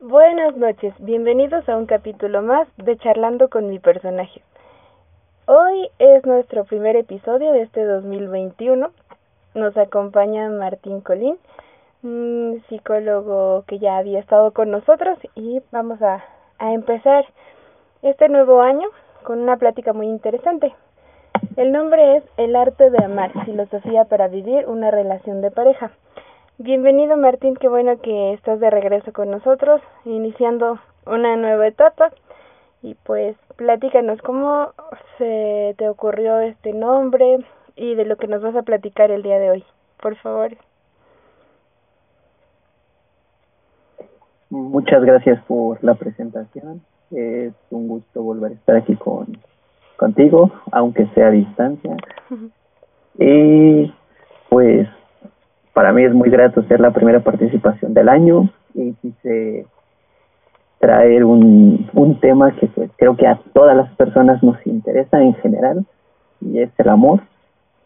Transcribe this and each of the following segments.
Buenas noches, bienvenidos a un capítulo más de Charlando con mi personaje. Hoy es nuestro primer episodio de este 2021. Nos acompaña Martín Colín, psicólogo que ya había estado con nosotros y vamos a empezar este nuevo año con una plática muy interesante. El nombre es El arte de amar, filosofía para vivir una relación de pareja. Bienvenido Martín, qué bueno que estás de regreso con nosotros, iniciando una nueva etapa. Y pues platícanos cómo se te ocurrió este nombre y de lo que nos vas a platicar el día de hoy, por favor. Muchas gracias por la presentación. Es un gusto volver a estar aquí con contigo, aunque sea a distancia. y pues para mí es muy grato ser la primera participación del año y quise traer un, un tema que pues creo que a todas las personas nos interesa en general y es el amor.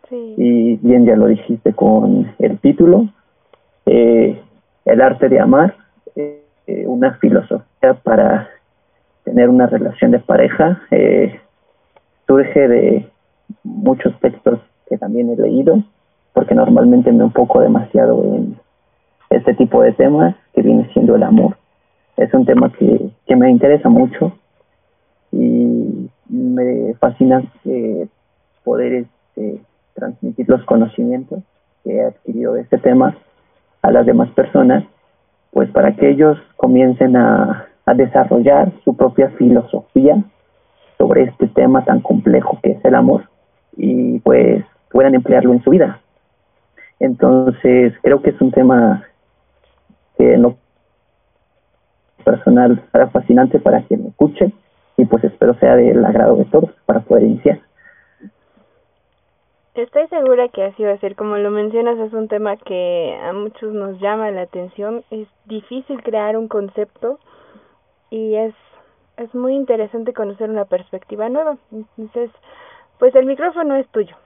Y bien ya lo dijiste con el título, eh, el arte de amar, eh, una filosofía para tener una relación de pareja, eh, surge de muchos textos que también he leído porque normalmente me enfoco demasiado en este tipo de temas que viene siendo el amor. Es un tema que, que me interesa mucho y me fascina eh, poder este, transmitir los conocimientos que he adquirido de este tema a las demás personas, pues para que ellos comiencen a, a desarrollar su propia filosofía sobre este tema tan complejo que es el amor y pues puedan emplearlo en su vida. Entonces, creo que es un tema que en lo personal será fascinante para quien me escuche y pues espero sea del agrado de todos para poder iniciar. Estoy segura que así va a ser. Como lo mencionas, es un tema que a muchos nos llama la atención. Es difícil crear un concepto y es, es muy interesante conocer una perspectiva nueva. Entonces, pues el micrófono es tuyo.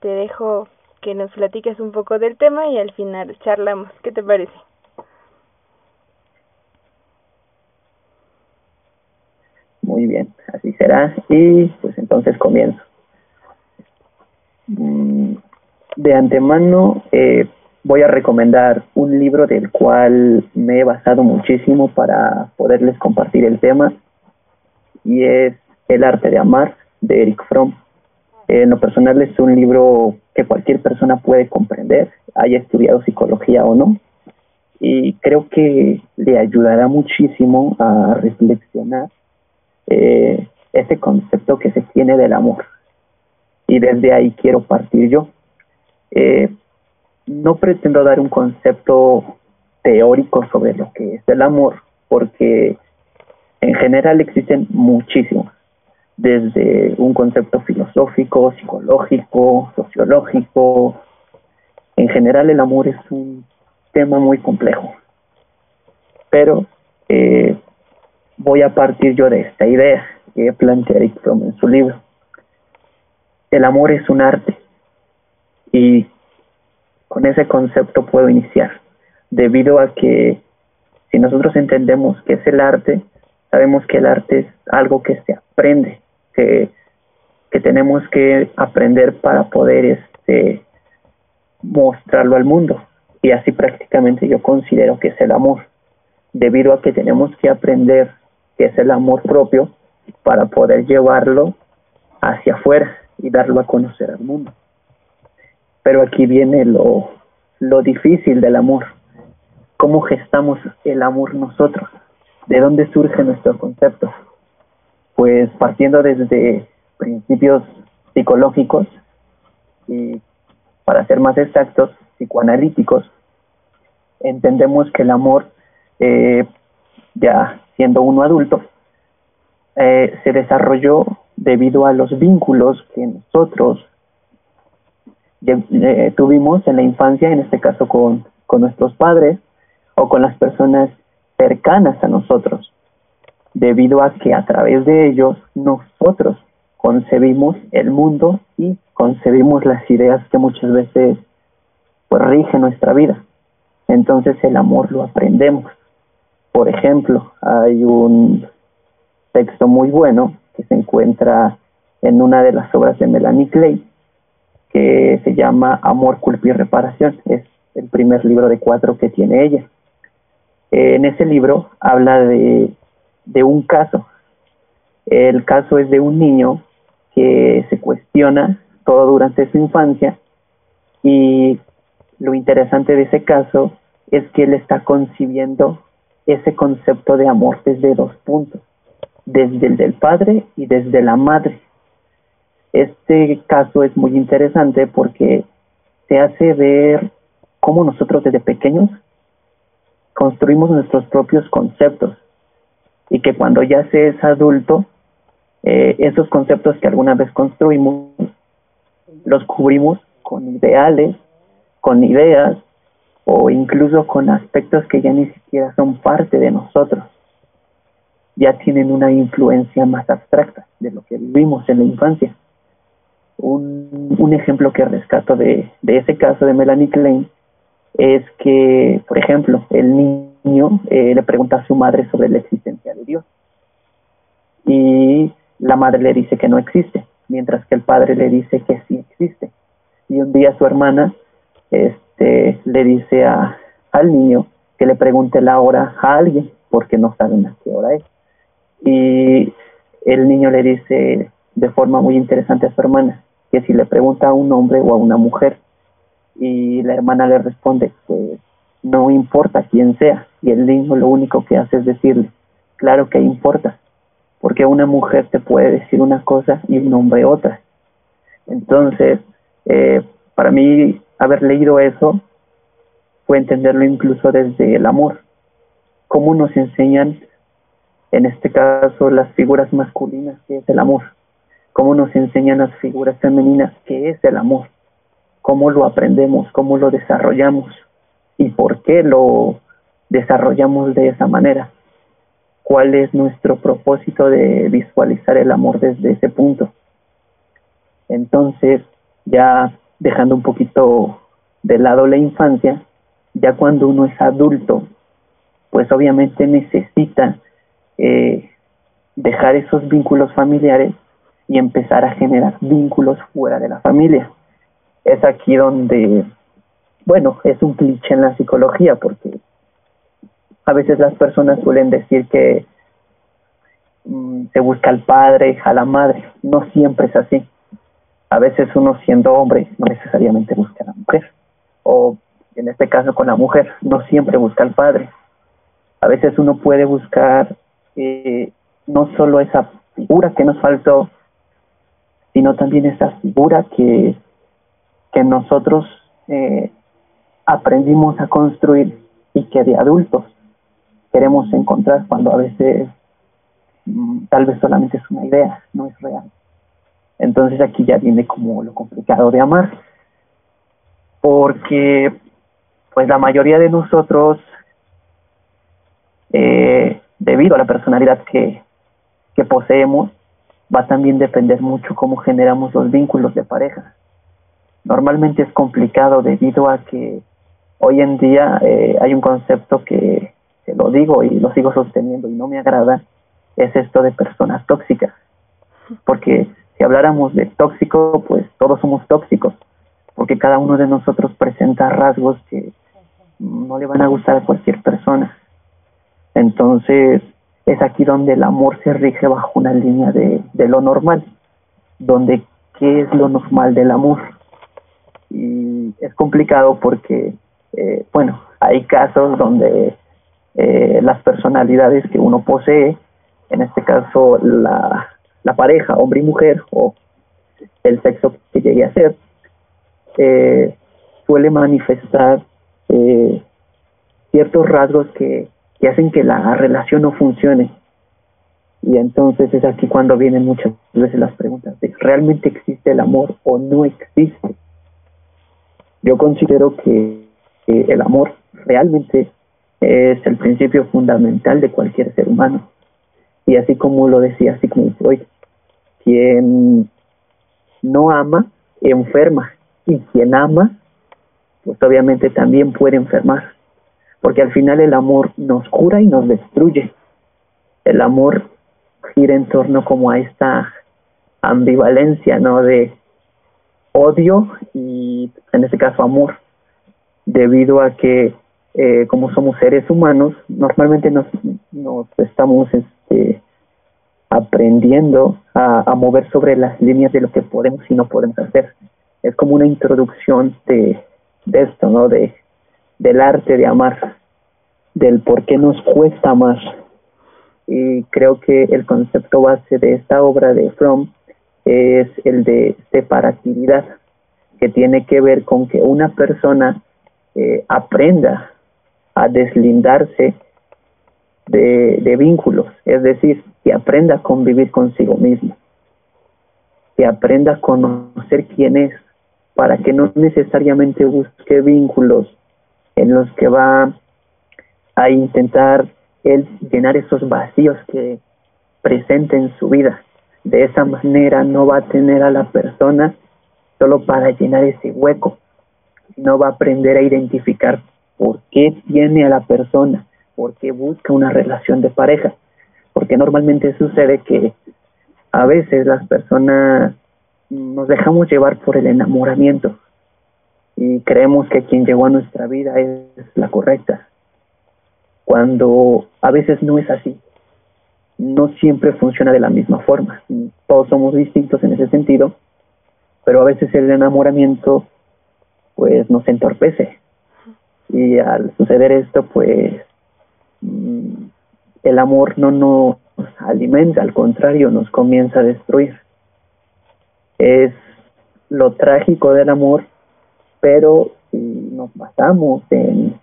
Te dejo que nos platiques un poco del tema y al final charlamos. ¿Qué te parece? Muy bien, así será. Y pues entonces comienzo. Mm, de antemano eh, voy a recomendar un libro del cual me he basado muchísimo para poderles compartir el tema y es El arte de amar de Eric Fromm. En lo personal es un libro que cualquier persona puede comprender, haya estudiado psicología o no. Y creo que le ayudará muchísimo a reflexionar eh, ese concepto que se tiene del amor. Y desde ahí quiero partir yo. Eh, no pretendo dar un concepto teórico sobre lo que es el amor, porque en general existen muchísimos desde un concepto filosófico, psicológico, sociológico. En general el amor es un tema muy complejo, pero eh, voy a partir yo de esta idea que plantea Eric Fromm en su libro. El amor es un arte y con ese concepto puedo iniciar, debido a que si nosotros entendemos qué es el arte, sabemos que el arte es algo que se aprende, que, tenemos que aprender para poder este mostrarlo al mundo. Y así prácticamente yo considero que es el amor. Debido a que tenemos que aprender que es el amor propio para poder llevarlo hacia afuera y darlo a conocer al mundo. Pero aquí viene lo, lo difícil del amor. Cómo gestamos el amor nosotros de dónde surge nuestro concepto pues partiendo desde principios psicológicos y para ser más exactos, psicoanalíticos, entendemos que el amor, eh, ya siendo uno adulto, eh, se desarrolló debido a los vínculos que nosotros eh, tuvimos en la infancia, en este caso con, con nuestros padres o con las personas cercanas a nosotros debido a que a través de ellos nosotros concebimos el mundo y concebimos las ideas que muchas veces pues rigen nuestra vida. Entonces el amor lo aprendemos. Por ejemplo, hay un texto muy bueno que se encuentra en una de las obras de Melanie Clay, que se llama Amor, Culpa y Reparación. Es el primer libro de cuatro que tiene ella. En ese libro habla de, de un caso. El caso es de un niño que se cuestiona todo durante su infancia y lo interesante de ese caso es que él está concibiendo ese concepto de amor desde dos puntos, desde el del padre y desde la madre. Este caso es muy interesante porque te hace ver cómo nosotros desde pequeños construimos nuestros propios conceptos y que cuando ya se es adulto, eh, esos conceptos que alguna vez construimos, los cubrimos con ideales, con ideas o incluso con aspectos que ya ni siquiera son parte de nosotros. Ya tienen una influencia más abstracta de lo que vivimos en la infancia. Un, un ejemplo que rescato de, de ese caso de Melanie Klein es que, por ejemplo, el niño eh, le pregunta a su madre sobre la existencia de Dios y la madre le dice que no existe, mientras que el padre le dice que sí existe. Y un día su hermana este, le dice a, al niño que le pregunte la hora a alguien, porque no saben a qué hora es. Y el niño le dice de forma muy interesante a su hermana que si le pregunta a un hombre o a una mujer, y la hermana le responde que no importa quién sea, y el niño lo único que hace es decirle, claro que importa, porque una mujer te puede decir una cosa y un hombre otra. Entonces, eh, para mí, haber leído eso fue entenderlo incluso desde el amor. Cómo nos enseñan, en este caso, las figuras masculinas, que es el amor. Cómo nos enseñan las figuras femeninas, que es el amor. Cómo lo aprendemos, cómo lo desarrollamos y por qué lo desarrollamos de esa manera cuál es nuestro propósito de visualizar el amor desde ese punto. Entonces, ya dejando un poquito de lado la infancia, ya cuando uno es adulto, pues obviamente necesita eh, dejar esos vínculos familiares y empezar a generar vínculos fuera de la familia. Es aquí donde, bueno, es un cliché en la psicología porque a veces las personas suelen decir que mm, se busca al padre, a la madre. No siempre es así. A veces uno siendo hombre no necesariamente busca a la mujer. O en este caso con la mujer, no siempre busca al padre. A veces uno puede buscar eh, no solo esa figura que nos faltó, sino también esa figura que, que nosotros eh, aprendimos a construir y que de adultos queremos encontrar cuando a veces mm, tal vez solamente es una idea, no es real. Entonces aquí ya viene como lo complicado de amar, porque pues la mayoría de nosotros, eh, debido a la personalidad que, que poseemos, va también a depender mucho cómo generamos los vínculos de pareja. Normalmente es complicado debido a que hoy en día eh, hay un concepto que lo digo y lo sigo sosteniendo y no me agrada, es esto de personas tóxicas. Porque si habláramos de tóxico, pues todos somos tóxicos, porque cada uno de nosotros presenta rasgos que no le van a gustar a cualquier persona. Entonces, es aquí donde el amor se rige bajo una línea de, de lo normal, donde qué es lo normal del amor. Y es complicado porque, eh, bueno, hay casos donde eh, las personalidades que uno posee, en este caso la, la pareja, hombre y mujer, o el sexo que llegue a ser, eh, suele manifestar eh, ciertos rasgos que, que hacen que la relación no funcione. Y entonces es aquí cuando vienen muchas veces las preguntas de ¿realmente existe el amor o no existe? Yo considero que el amor realmente es el principio fundamental de cualquier ser humano. Y así como lo decía como Freud, quien no ama, enferma. Y quien ama, pues obviamente también puede enfermar. porque al final el amor nos cura y nos destruye. El amor gira en torno como a esta ambivalencia, ¿no? De odio y en este caso amor, debido a que eh, como somos seres humanos, normalmente nos, estamos este, aprendiendo a, a, mover sobre las líneas de lo que podemos y no podemos hacer. Es como una introducción de, de esto, ¿no? De, del arte de amar, del por qué nos cuesta amar. Y creo que el concepto base de esta obra de Fromm es el de separatividad, que tiene que ver con que una persona eh, aprenda a deslindarse de, de vínculos, es decir, que aprenda a convivir consigo mismo, que aprenda a conocer quién es, para que no necesariamente busque vínculos en los que va a intentar él llenar esos vacíos que presenta en su vida. De esa manera no va a tener a la persona solo para llenar ese hueco, no va a aprender a identificar por qué tiene a la persona, por qué busca una relación de pareja, porque normalmente sucede que a veces las personas nos dejamos llevar por el enamoramiento y creemos que quien llegó a nuestra vida es la correcta, cuando a veces no es así. No siempre funciona de la misma forma. Todos somos distintos en ese sentido, pero a veces el enamoramiento pues nos entorpece y al suceder esto pues mm, el amor no nos alimenta, al contrario nos comienza a destruir. Es lo trágico del amor, pero si nos basamos en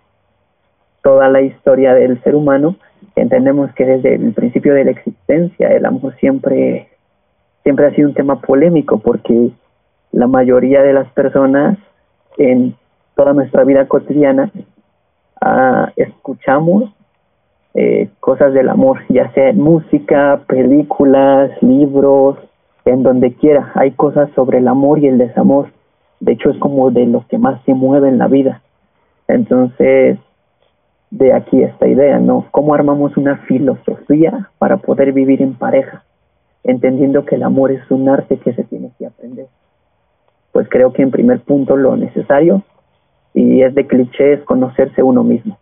toda la historia del ser humano, entendemos que desde el principio de la existencia el amor siempre siempre ha sido un tema polémico porque la mayoría de las personas en toda nuestra vida cotidiana uh, escuchamos eh, cosas del amor, ya sea en música, películas, libros, en donde quiera. Hay cosas sobre el amor y el desamor. De hecho, es como de lo que más se mueve en la vida. Entonces, de aquí esta idea, ¿no? ¿Cómo armamos una filosofía para poder vivir en pareja? Entendiendo que el amor es un arte que se tiene que aprender pues creo que en primer punto lo necesario y es de cliché es conocerse uno mismo.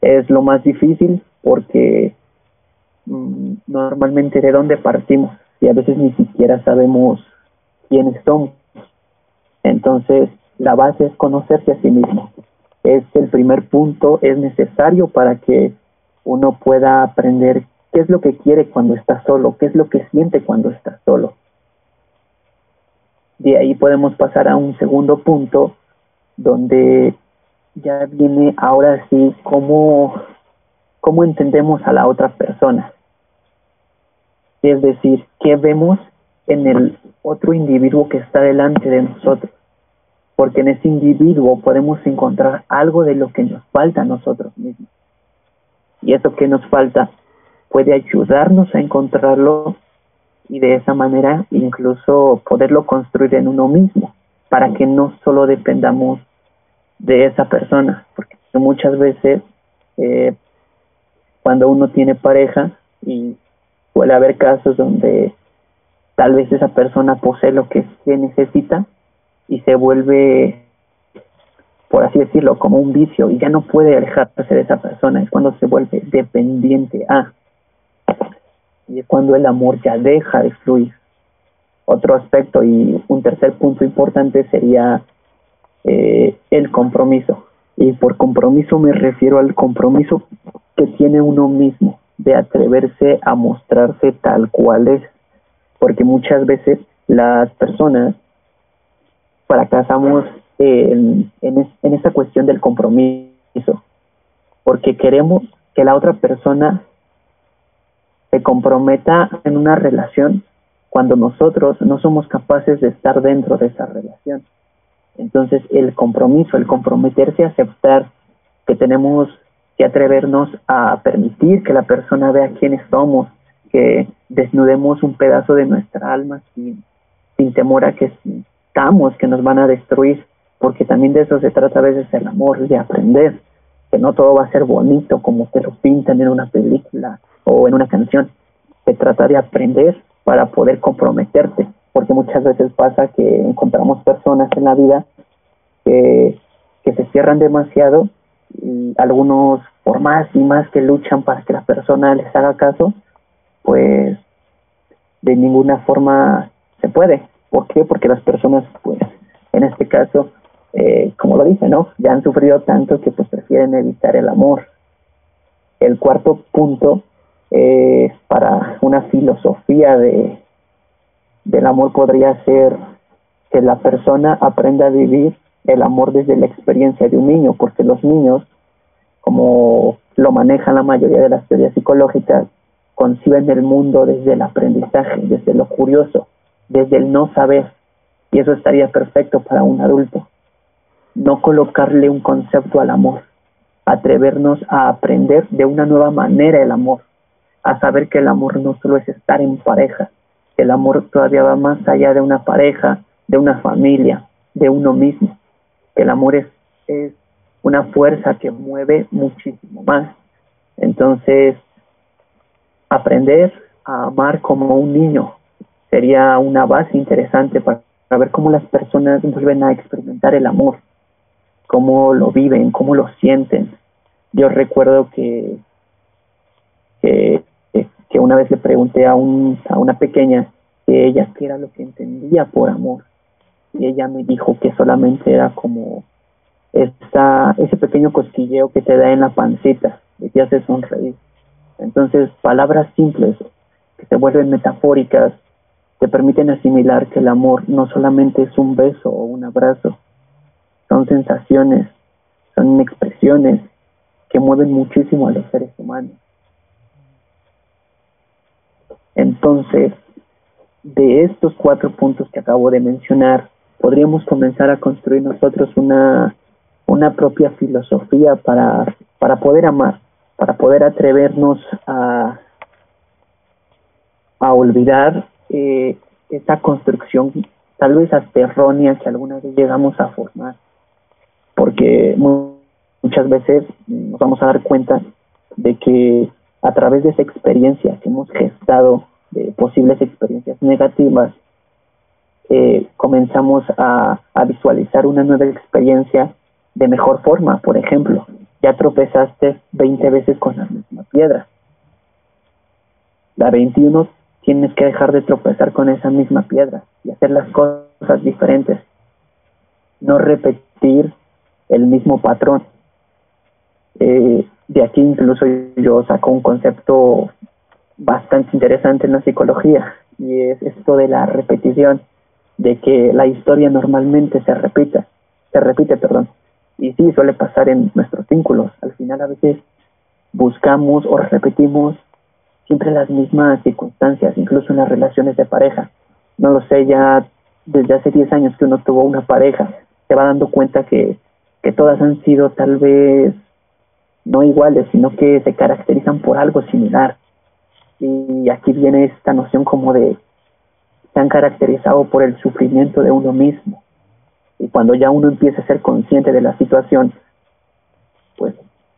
Es lo más difícil porque mm, normalmente de dónde partimos y a veces ni siquiera sabemos quiénes somos. Entonces, la base es conocerse a sí mismo. Es el primer punto, es necesario para que uno pueda aprender qué es lo que quiere cuando está solo, qué es lo que siente cuando está solo. De ahí podemos pasar a un segundo punto donde ya viene ahora sí cómo, cómo entendemos a la otra persona. Es decir, qué vemos en el otro individuo que está delante de nosotros. Porque en ese individuo podemos encontrar algo de lo que nos falta a nosotros mismos. Y eso que nos falta puede ayudarnos a encontrarlo y de esa manera incluso poderlo construir en uno mismo para que no solo dependamos de esa persona, porque muchas veces eh, cuando uno tiene pareja y puede haber casos donde tal vez esa persona posee lo que se necesita y se vuelve, por así decirlo, como un vicio y ya no puede alejarse de esa persona, es cuando se vuelve dependiente. A y es cuando el amor ya deja de fluir. Otro aspecto y un tercer punto importante sería eh, el compromiso. Y por compromiso me refiero al compromiso que tiene uno mismo de atreverse a mostrarse tal cual es. Porque muchas veces las personas fracasamos en, en, en esa cuestión del compromiso. Porque queremos que la otra persona se comprometa en una relación cuando nosotros no somos capaces de estar dentro de esa relación. Entonces el compromiso, el comprometerse a aceptar que tenemos que atrevernos a permitir que la persona vea quiénes somos, que desnudemos un pedazo de nuestra alma sin, sin temor a que estamos, que nos van a destruir, porque también de eso se trata a veces el amor, de aprender, que no todo va a ser bonito como te lo pintan en una película o en una canción. Se trata de aprender para poder comprometerte, porque muchas veces pasa que encontramos personas en la vida que, se cierran demasiado y algunos por más y más que luchan para que la persona les haga caso, pues de ninguna forma se puede. ¿Por qué? Porque las personas, pues, en este caso, eh, como lo dice, ¿no? Ya han sufrido tanto que pues prefieren evitar el amor. El cuarto punto eh, para una filosofía de del amor podría ser que la persona aprenda a vivir el amor desde la experiencia de un niño, porque los niños, como lo manejan la mayoría de las teorías psicológicas, conciben el mundo desde el aprendizaje, desde lo curioso, desde el no saber, y eso estaría perfecto para un adulto. No colocarle un concepto al amor, atrevernos a aprender de una nueva manera el amor, a saber que el amor no solo es estar en pareja, el amor todavía va más allá de una pareja, de una familia, de uno mismo, el amor es, es una fuerza que mueve muchísimo más. Entonces, aprender a amar como un niño sería una base interesante para, ver cómo las personas vuelven a experimentar el amor, cómo lo viven, cómo lo sienten. Yo recuerdo que, que, que una vez le pregunté a, un, a una pequeña que ella qué era lo que entendía por amor y ella me dijo que solamente era como esa, ese pequeño cosquilleo que te da en la pancita y te hace sonreír. Entonces, palabras simples que se vuelven metafóricas te permiten asimilar que el amor no solamente es un beso o un abrazo, son sensaciones, son expresiones que mueven muchísimo a los seres humanos. Entonces, de estos cuatro puntos que acabo de mencionar, podríamos comenzar a construir nosotros una, una propia filosofía para, para poder amar, para poder atrevernos a, a olvidar eh, esa construcción tal vez hasta errónea que alguna vez llegamos a formar, porque muchas veces nos vamos a dar cuenta de que a través de esa experiencia que hemos gestado de posibles experiencias negativas, eh, comenzamos a, visualizar una nueva experiencia de mejor forma. Por ejemplo, ya tropezaste 20 veces con la misma piedra. La 21 tienes que dejar de tropezar con esa misma piedra y hacer las cosas diferentes. No repetir el mismo patrón. Eh, de aquí incluso yo saco un concepto bastante interesante en la psicología y es esto de la repetición, de que la historia normalmente se repita, se repite, perdón. Y sí, suele pasar en nuestros vínculos. Al final a veces buscamos o repetimos siempre las mismas circunstancias, incluso en las relaciones de pareja. No lo sé, ya desde hace 10 años que uno tuvo una pareja, se va dando cuenta que, que todas han sido tal vez no iguales, sino que se caracterizan por algo similar. Y aquí viene esta noción como de han caracterizado por el sufrimiento de uno mismo. Y cuando ya uno empieza a ser consciente de la situación, pues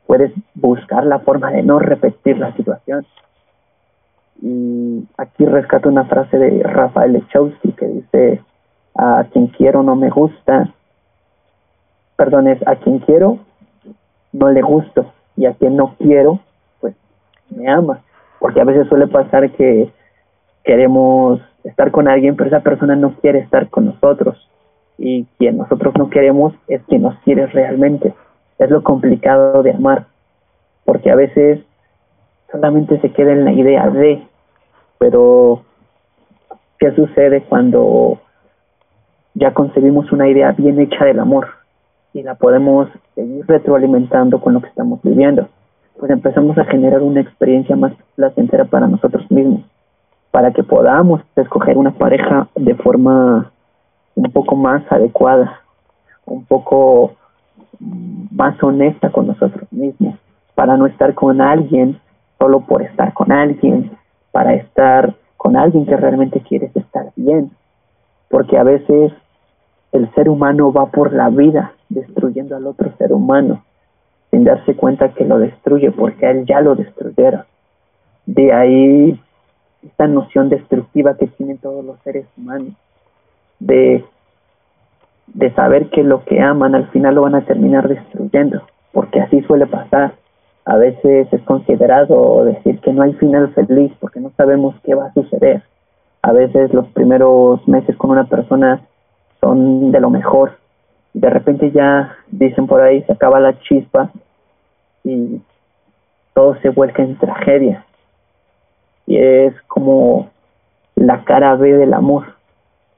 puedes buscar la forma de no repetir la situación. Y aquí rescato una frase de Rafael Lechowski que dice, a quien quiero no me gusta, perdón, es a quien quiero no le gusto y a quien no quiero, pues me ama porque a veces suele pasar que queremos estar con alguien, pero esa persona no quiere estar con nosotros. Y quien nosotros no queremos es quien nos quiere realmente. Es lo complicado de amar, porque a veces solamente se queda en la idea de, pero ¿qué sucede cuando ya concebimos una idea bien hecha del amor y la podemos seguir retroalimentando con lo que estamos viviendo? Pues empezamos a generar una experiencia más placentera para nosotros mismos, para que podamos escoger una pareja de forma un poco más adecuada, un poco más honesta con nosotros mismos, para no estar con alguien solo por estar con alguien, para estar con alguien que realmente quieres estar bien, porque a veces el ser humano va por la vida destruyendo al otro ser humano sin darse cuenta que lo destruye porque él ya lo destruyeron. De ahí esta noción destructiva que tienen todos los seres humanos, de, de saber que lo que aman al final lo van a terminar destruyendo, porque así suele pasar. A veces es considerado decir que no hay final feliz porque no sabemos qué va a suceder. A veces los primeros meses con una persona son de lo mejor. De repente ya dicen por ahí, se acaba la chispa y todo se vuelve en tragedia. Y es como la cara B del amor.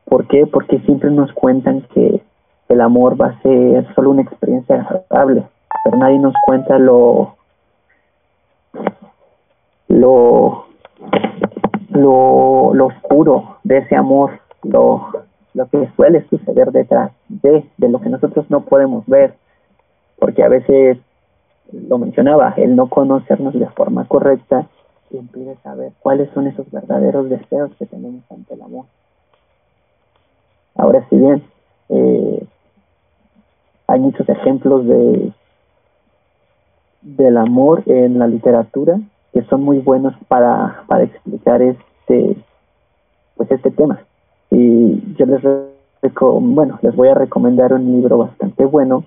¿Por qué? Porque siempre nos cuentan que el amor va a ser solo una experiencia agradable, pero nadie nos cuenta lo lo lo, lo oscuro de ese amor, lo, lo que suele suceder detrás de, de lo que nosotros no podemos ver, porque a veces lo mencionaba, el no conocernos de forma correcta impide saber cuáles son esos verdaderos deseos que tenemos ante el amor. Ahora, si bien eh, hay muchos ejemplos de del amor en la literatura que son muy buenos para, para explicar este pues este tema y yo les bueno les voy a recomendar un libro bastante bueno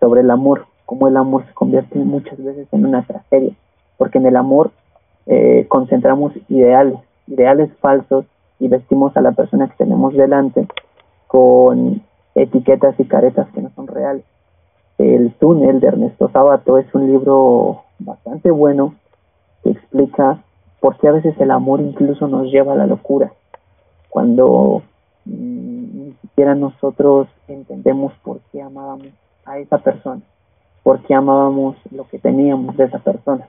sobre el amor cómo el amor se convierte muchas veces en una tragedia porque en el amor eh, concentramos ideales, ideales falsos y vestimos a la persona que tenemos delante con etiquetas y caretas que no son reales. El túnel de Ernesto Sabato es un libro bastante bueno que explica por qué a veces el amor incluso nos lleva a la locura, cuando mm, ni siquiera nosotros entendemos por qué amábamos a esa persona, por qué amábamos lo que teníamos de esa persona.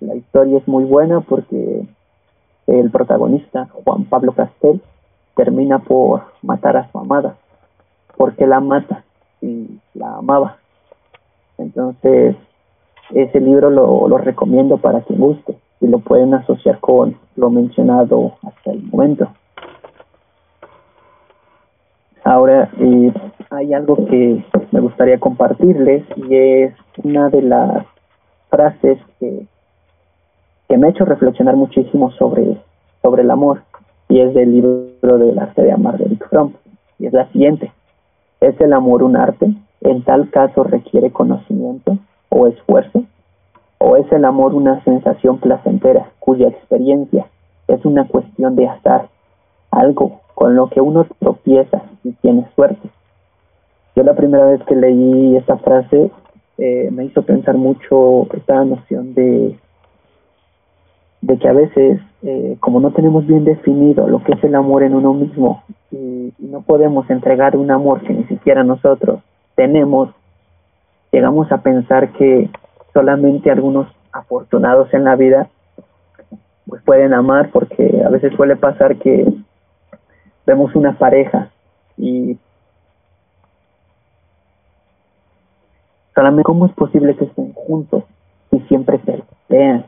La historia es muy buena porque el protagonista, Juan Pablo Castel, termina por matar a su amada, porque la mata y la amaba. Entonces, ese libro lo, lo recomiendo para quien guste y lo pueden asociar con lo mencionado hasta el momento. Ahora, eh, hay algo que me gustaría compartirles y es una de las frases que que me ha hecho reflexionar muchísimo sobre, sobre el amor y es del libro del arte de amar de Eric Fromm y es la siguiente ¿es el amor un arte? en tal caso requiere conocimiento o esfuerzo o es el amor una sensación placentera cuya experiencia es una cuestión de azar algo con lo que uno tropieza y tiene suerte. Yo la primera vez que leí esta frase eh, me hizo pensar mucho esta noción de de que a veces, eh, como no tenemos bien definido lo que es el amor en uno mismo y, no podemos entregar un amor que ni siquiera nosotros tenemos, llegamos a pensar que solamente algunos afortunados en la vida pues pueden amar porque a veces suele pasar que vemos una pareja y solamente cómo es posible que estén juntos y siempre se vean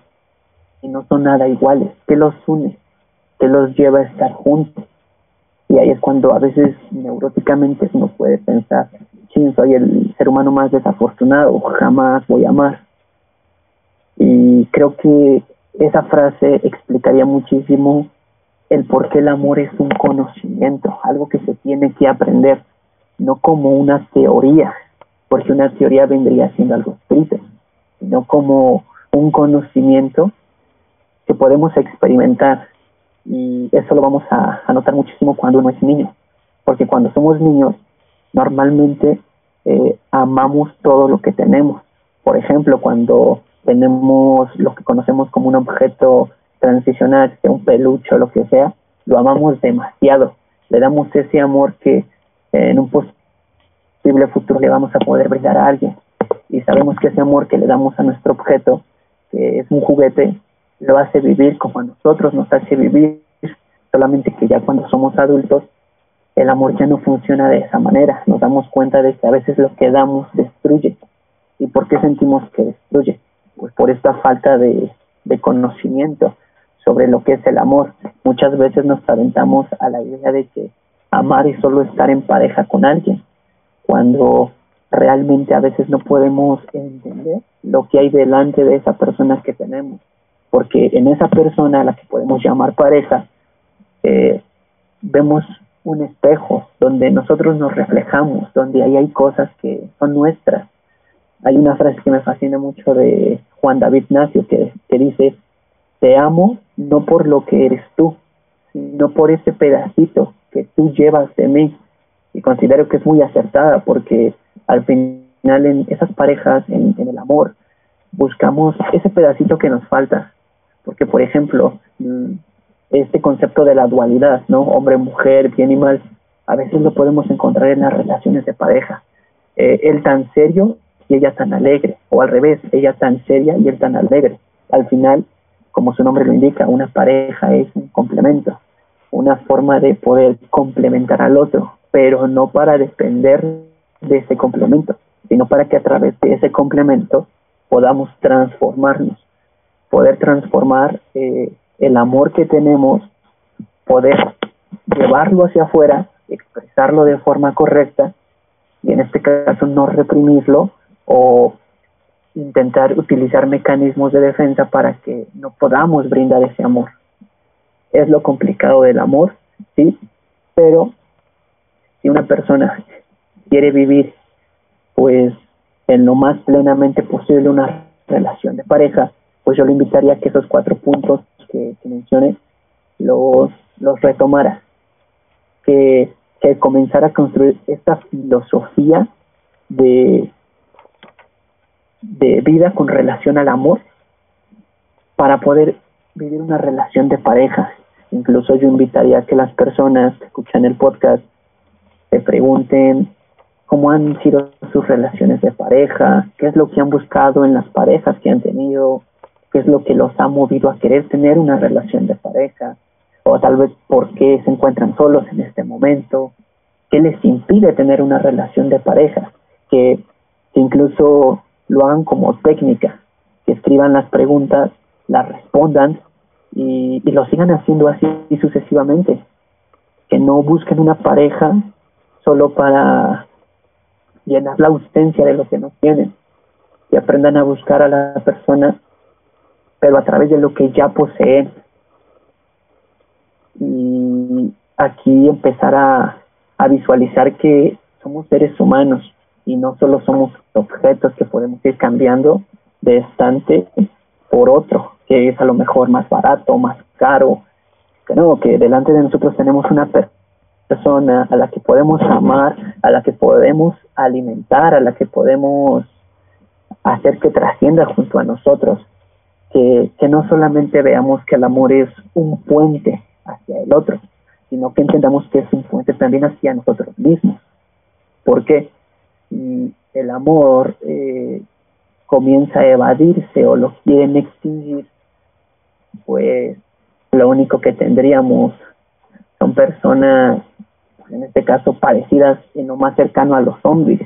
y no son nada iguales. ¿Qué los une? ¿Qué los lleva a estar juntos? Y ahí es cuando a veces neuróticamente uno puede pensar, sí, soy el ser humano más desafortunado, jamás voy a amar. Y creo que esa frase explicaría muchísimo el por qué el amor es un conocimiento, algo que se tiene que aprender, no como una teoría, porque una teoría vendría siendo algo escrito, sino como un conocimiento que podemos experimentar y eso lo vamos a, notar muchísimo cuando uno es niño, porque cuando somos niños normalmente eh, amamos todo lo que tenemos. Por ejemplo, cuando tenemos lo que conocemos como un objeto transicional, sea un peluche o lo que sea, lo amamos demasiado. Le damos ese amor que en un posible futuro le vamos a poder brindar a alguien. Y sabemos que ese amor que le damos a nuestro objeto, que es un juguete, lo hace vivir como a nosotros nos hace vivir, solamente que ya cuando somos adultos el amor ya no funciona de esa manera, nos damos cuenta de que a veces lo que damos destruye. ¿Y por qué sentimos que destruye? Pues por esta falta de, conocimiento sobre lo que es el amor. Muchas veces nos aventamos a la idea de que amar es solo estar en pareja con alguien, cuando realmente a veces no podemos entender lo que hay delante de esa persona que tenemos, porque en esa persona a la que podemos llamar pareja, eh, vemos un espejo donde nosotros nos reflejamos, donde ahí hay cosas que son nuestras. Hay una frase que me fascina mucho de Juan David Nacio que, que dice, te amo no por lo que eres tú, sino por ese pedacito que tú llevas de mí. Y considero que es muy acertada porque al final en esas parejas, en, el amor, buscamos ese pedacito que nos falta. Porque, por ejemplo, mm, este concepto de la dualidad, ¿no? Hombre-mujer, bien y mal, a veces lo podemos encontrar en las relaciones de pareja. Eh, él tan serio y ella tan alegre, o al revés, ella tan seria y él tan alegre. Al final, como su nombre lo indica, una pareja es un complemento, una forma de poder complementar al otro, pero no para depender de ese complemento, sino para que a través de ese complemento podamos transformarnos, poder transformar eh, el amor que tenemos, poder llevarlo hacia afuera, expresarlo de forma correcta y en este caso no reprimirlo o intentar utilizar mecanismos de defensa para que no podamos brindar ese amor. Es lo complicado del amor, sí, pero si una persona quiere vivir pues en lo más plenamente posible una relación de pareja, pues yo le invitaría a que esos cuatro puntos que, mencioné los, los retomara, que, que comenzara a construir esta filosofía de, de vida con relación al amor para poder vivir una relación de pareja. Incluso yo invitaría a que las personas que escuchan el podcast se pregunten cómo han sido sus relaciones de pareja, qué es lo que han buscado en las parejas que han tenido, qué es lo que los ha movido a querer tener una relación de pareja, o tal vez por qué se encuentran solos en este momento, qué les impide tener una relación de pareja, que, incluso lo hagan como técnica, que escriban las preguntas, las respondan y, y lo sigan haciendo así sucesivamente, que no busquen una pareja solo para llenar la ausencia de lo que no tienen, y aprendan a buscar a la persona pero a través de lo que ya poseen. Y aquí empezar a visualizar que somos seres humanos y no solo somos objetos que podemos ir cambiando de estante por otro, que es a lo mejor más barato, más caro, que no, que delante de nosotros tenemos una persona a la que podemos amar, a la que podemos alimentar, a la que podemos hacer que trascienda junto a nosotros que, no solamente veamos que el amor es un puente hacia el otro, sino que entendamos que es un puente también hacia nosotros mismos. Porque si el amor eh, comienza a evadirse o lo quieren extinguir, pues lo único que tendríamos son personas, en este caso, parecidas y no más cercano a los zombies.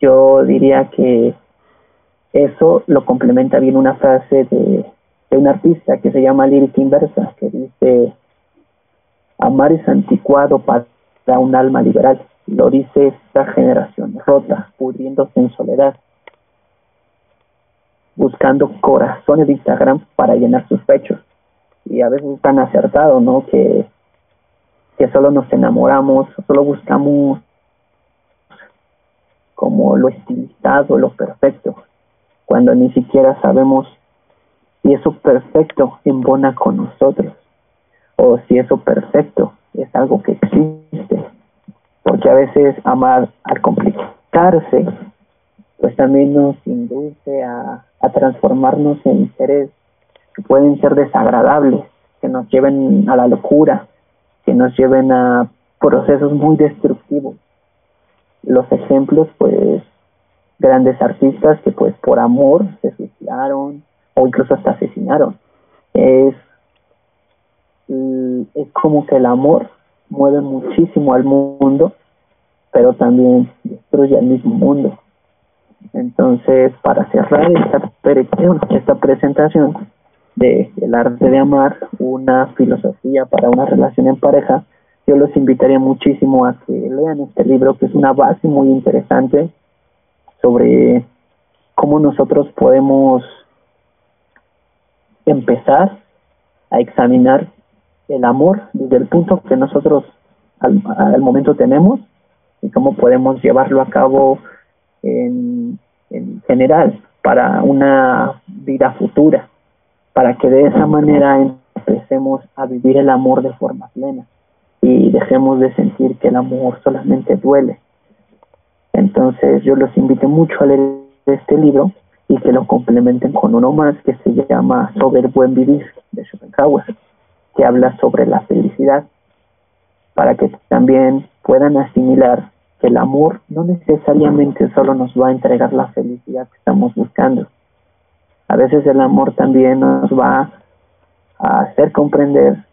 Yo diría que eso lo complementa bien una frase de, de un artista que se llama Lírica Inversa, que dice, amar es anticuado para un alma liberal. Lo dice esta generación rota, pudriéndose en soledad, buscando corazones de Instagram para llenar sus pechos. Y a veces es tan acertado, ¿no? Que, que solo nos enamoramos, solo buscamos como lo estilizado, lo perfecto cuando ni siquiera sabemos si eso perfecto embona con nosotros o si eso perfecto es algo que existe. Porque a veces amar al complicarse, pues también nos induce a, transformarnos en seres que pueden ser desagradables, que nos lleven a la locura, que nos lleven a procesos muy destructivos. Los ejemplos, pues, grandes artistas que pues por amor se suicidaron o incluso hasta asesinaron. Es, es como que el amor mueve muchísimo al mundo, pero también destruye al mismo mundo. Entonces, para cerrar esta, esta presentación de El arte de amar, una filosofía para una relación en pareja, yo los invitaría muchísimo a que lean este libro, que es una base muy interesante sobre cómo nosotros podemos empezar a examinar el amor desde el punto que nosotros al, al momento tenemos y cómo podemos llevarlo a cabo en, en general para una vida futura, para que de esa manera empecemos a vivir el amor de forma plena y dejemos de sentir que el amor solamente duele. Entonces yo los invito mucho a leer este libro y que lo complementen con uno más que se llama Sobre el buen vivir de Schopenhauer, que habla sobre la felicidad, para que también puedan asimilar que el amor no necesariamente solo nos va a entregar la felicidad que estamos buscando. A veces el amor también nos va a hacer comprender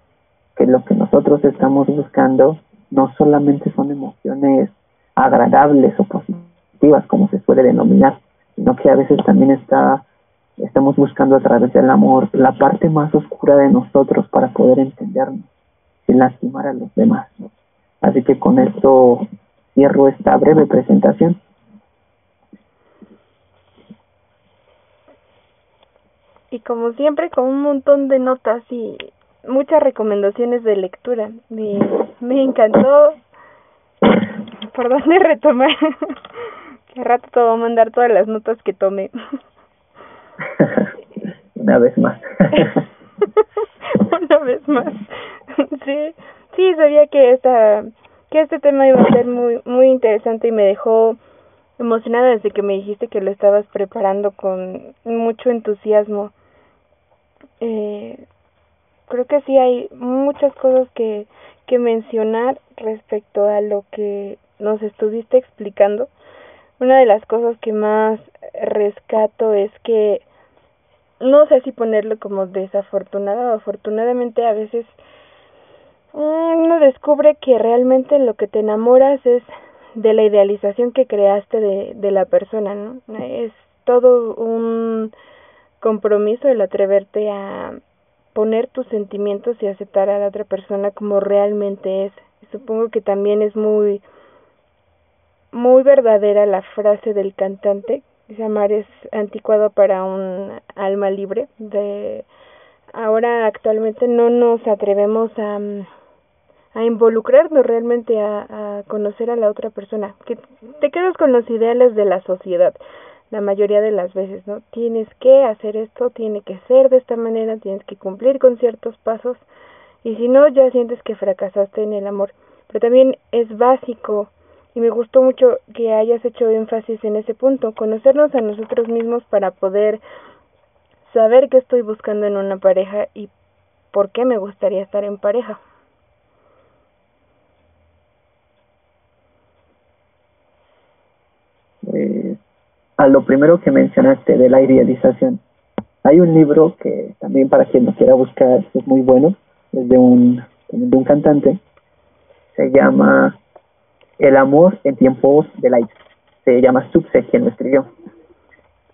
que lo que nosotros estamos buscando no solamente son emociones agradables o positivas, como se suele denominar, sino que a veces también está estamos buscando a través del amor la parte más oscura de nosotros para poder entendernos sin lastimar a los demás. Así que con esto cierro esta breve presentación. Y como siempre, con un montón de notas y muchas recomendaciones de lectura. Me, encantó. ¿Por dónde retomar? que rato te voy a mandar todas las notas que tome. Una vez más. Una vez más. sí, sí, sabía que esta que este tema iba a ser muy muy interesante y me dejó emocionada desde que me dijiste que lo estabas preparando con mucho entusiasmo. Eh, creo que sí hay muchas cosas que, que mencionar respecto a lo que nos estuviste explicando. Una de las cosas que más rescato es que no sé si ponerlo como desafortunada o afortunadamente a veces uno descubre que realmente lo que te enamoras es de la idealización que creaste de, de la persona, ¿no? Es todo un compromiso el atreverte a poner tus sentimientos y aceptar a la otra persona como realmente es. Supongo que también es muy muy verdadera la frase del cantante, dice amar es anticuado para un alma libre de ahora actualmente no nos atrevemos a a involucrarnos realmente a, a conocer a la otra persona, que te quedas con los ideales de la sociedad, la mayoría de las veces, ¿no? Tienes que hacer esto, tiene que ser de esta manera, tienes que cumplir con ciertos pasos y si no ya sientes que fracasaste en el amor. Pero también es básico y me gustó mucho que hayas hecho énfasis en ese punto, conocernos a nosotros mismos para poder saber qué estoy buscando en una pareja y por qué me gustaría estar en pareja. a lo primero que mencionaste de la idealización. Hay un libro que también para quien lo quiera buscar es muy bueno, es de un, de un cantante, se llama El amor en tiempos de la se llama Subse quien lo escribió.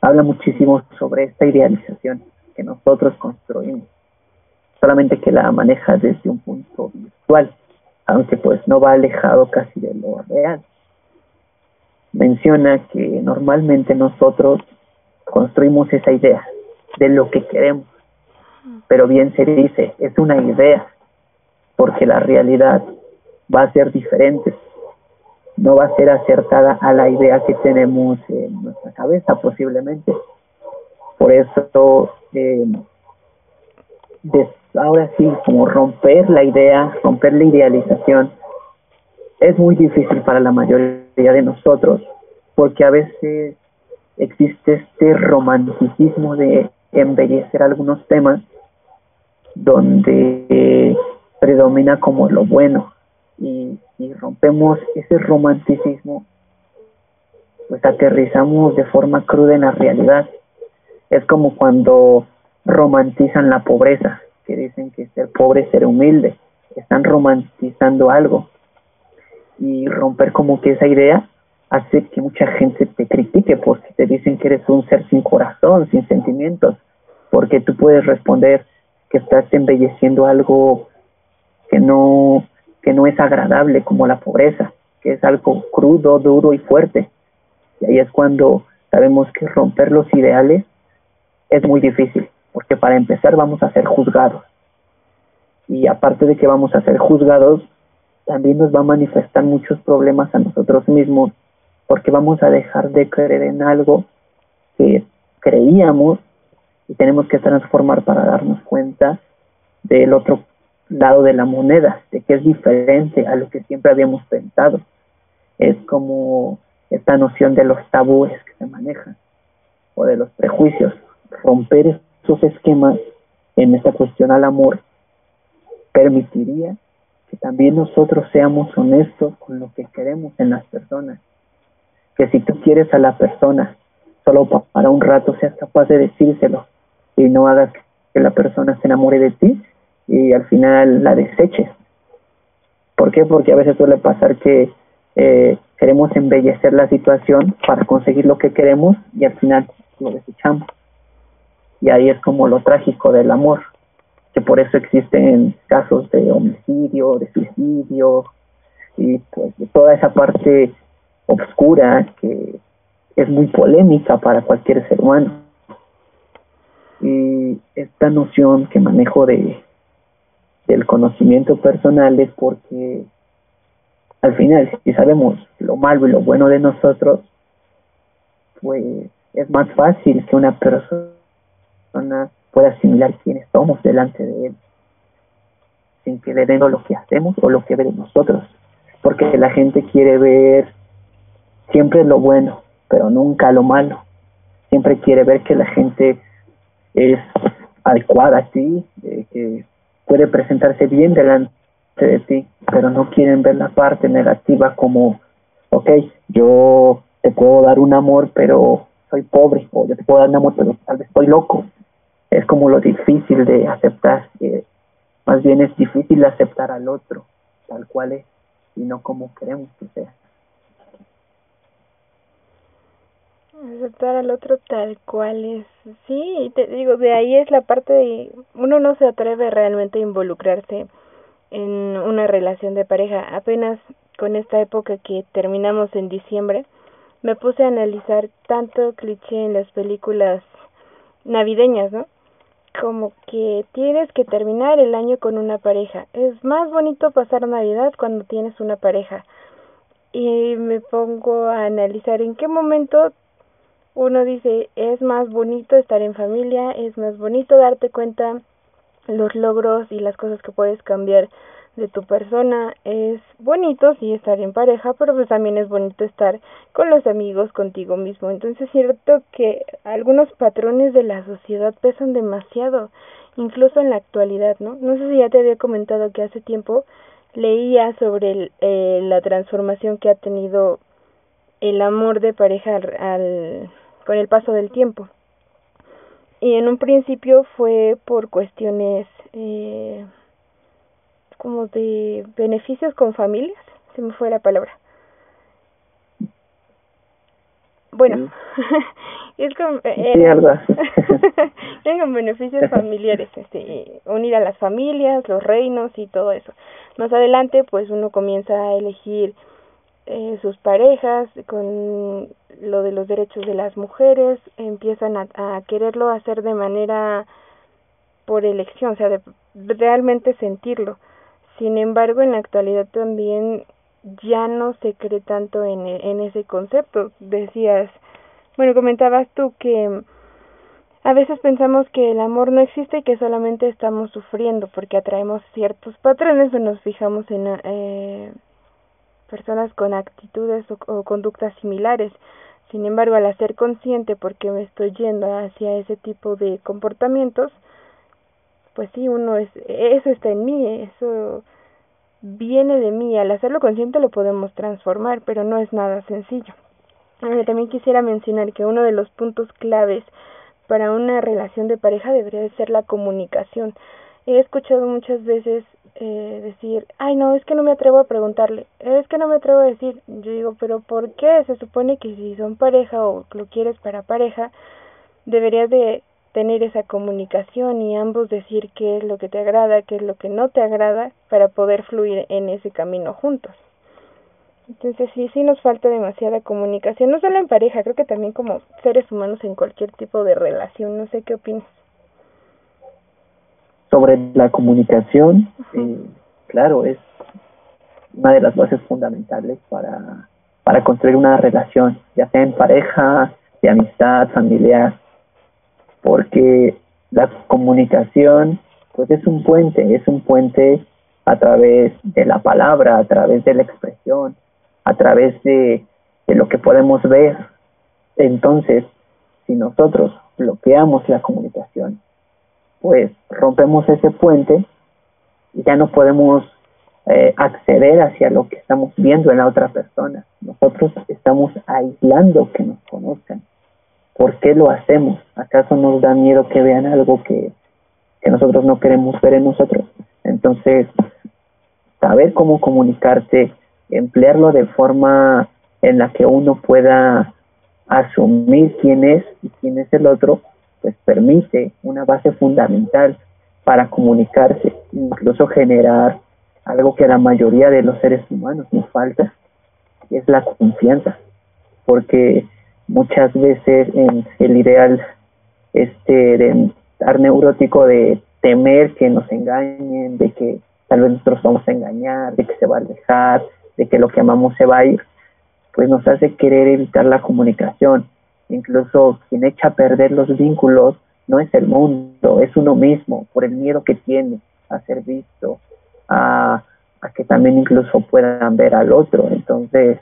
Habla muchísimo sobre esta idealización que nosotros construimos, solamente que la maneja desde un punto virtual, aunque pues no va alejado casi de lo real menciona que normalmente nosotros construimos esa idea de lo que queremos, pero bien se dice, es una idea, porque la realidad va a ser diferente, no va a ser acertada a la idea que tenemos en nuestra cabeza posiblemente. Por eso, eh, ahora sí, como romper la idea, romper la idealización, es muy difícil para la mayoría de nosotros, porque a veces existe este romanticismo de embellecer algunos temas donde predomina como lo bueno y, y rompemos ese romanticismo pues aterrizamos de forma cruda en la realidad. Es como cuando romantizan la pobreza que dicen que ser pobre es ser humilde. Están romantizando algo. Y romper como que esa idea hace que mucha gente te critique porque te dicen que eres un ser sin corazón, sin sentimientos, porque tú puedes responder que estás embelleciendo algo que no que no es agradable como la pobreza, que es algo crudo, duro y fuerte. Y ahí es cuando sabemos que romper los ideales es muy difícil, porque para empezar vamos a ser juzgados. Y aparte de que vamos a ser juzgados, también nos va a manifestar muchos problemas a nosotros mismos, porque vamos a dejar de creer en algo que creíamos y tenemos que transformar para darnos cuenta del otro lado de la moneda, de que es diferente a lo que siempre habíamos pensado. Es como esta noción de los tabúes que se manejan o de los prejuicios. Romper esos esquemas en esta cuestión al amor permitiría que también nosotros seamos honestos con lo que queremos en las personas. Que si tú quieres a la persona, solo para un rato seas capaz de decírselo y no hagas que la persona se enamore de ti y al final la deseches. ¿Por qué? Porque a veces suele pasar que eh, queremos embellecer la situación para conseguir lo que queremos y al final lo desechamos. Y ahí es como lo trágico del amor, que por eso existen casos de homicidio, de suicidio y pues de toda esa parte oscura que es muy polémica para cualquier ser humano. Y esta noción que manejo de del conocimiento personal es porque al final si sabemos lo malo y lo bueno de nosotros pues es más fácil que una persona pueda asimilar quiénes somos delante de él sin que le den lo que hacemos o lo que ve de nosotros. Porque la gente quiere ver siempre lo bueno pero nunca lo malo. Siempre quiere ver que la gente es adecuada a ti que puede presentarse bien delante de ti, pero no quieren ver la parte negativa como, ok, yo te puedo dar un amor, pero soy pobre, o yo te puedo dar un amor, pero tal vez estoy loco. Es como lo difícil de aceptar, más bien es difícil aceptar al otro, tal cual es, y no como queremos que sea. Aceptar al otro tal cual es. Sí, te digo, de ahí es la parte de uno no se atreve realmente a involucrarse en una relación de pareja. Apenas con esta época que terminamos en diciembre, me puse a analizar tanto cliché en las películas navideñas, ¿no? Como que tienes que terminar el año con una pareja. Es más bonito pasar Navidad cuando tienes una pareja. Y me pongo a analizar en qué momento uno dice, es más bonito estar en familia, es más bonito darte cuenta los logros y las cosas que puedes cambiar de tu persona. Es bonito sí estar en pareja, pero pues también es bonito estar con los amigos, contigo mismo. Entonces es cierto que algunos patrones de la sociedad pesan demasiado, incluso en la actualidad, ¿no? No sé si ya te había comentado que hace tiempo leía sobre eh, la transformación que ha tenido el amor de pareja al con el paso del tiempo. Y en un principio fue por cuestiones eh, como de beneficios con familias, se me fue la palabra. Bueno, es con, eh, con beneficios familiares, este, unir a las familias, los reinos y todo eso. Más adelante, pues uno comienza a elegir eh, sus parejas, con lo de los derechos de las mujeres, empiezan a, a quererlo hacer de manera por elección, o sea, de realmente sentirlo. Sin embargo, en la actualidad también ya no se cree tanto en, en ese concepto. Decías, bueno, comentabas tú que a veces pensamos que el amor no existe y que solamente estamos sufriendo porque atraemos ciertos patrones o nos fijamos en eh, personas con actitudes o, conductas similares. Sin embargo, al hacer consciente porque me estoy yendo hacia ese tipo de comportamientos, pues sí, uno es, eso está en mí, eso viene de mí. Al hacerlo consciente lo podemos transformar, pero no es nada sencillo. también quisiera mencionar que uno de los puntos claves para una relación de pareja debería ser la comunicación. He escuchado muchas veces eh, decir, ay no, es que no me atrevo a preguntarle, es que no me atrevo a decir, yo digo, pero ¿por qué? Se supone que si son pareja o lo quieres para pareja, deberías de tener esa comunicación y ambos decir qué es lo que te agrada, qué es lo que no te agrada para poder fluir en ese camino juntos. Entonces sí, sí nos falta demasiada comunicación, no solo en pareja, creo que también como seres humanos en cualquier tipo de relación, no sé qué opinas. Sobre la comunicación, eh, claro, es una de las bases fundamentales para, para construir una relación, ya sea en pareja, de amistad, familiar, porque la comunicación pues es un puente, es un puente a través de la palabra, a través de la expresión, a través de, de lo que podemos ver. Entonces, si nosotros bloqueamos la comunicación, pues rompemos ese puente y ya no podemos eh, acceder hacia lo que estamos viendo en la otra persona. Nosotros estamos aislando que nos conozcan. ¿Por qué lo hacemos? ¿Acaso nos da miedo que vean algo que, que nosotros no queremos ver en nosotros? Entonces, saber cómo comunicarte, emplearlo de forma en la que uno pueda asumir quién es y quién es el otro, pues permite una base fundamental para comunicarse, incluso generar algo que a la mayoría de los seres humanos nos falta, es la confianza, porque muchas veces en el ideal este de estar neurótico de temer que nos engañen, de que tal vez nosotros vamos a engañar, de que se va a alejar, de que lo que amamos se va a ir, pues nos hace querer evitar la comunicación. Incluso quien echa a perder los vínculos no es el mundo, es uno mismo, por el miedo que tiene a ser visto, a, que también incluso puedan ver al otro. Entonces,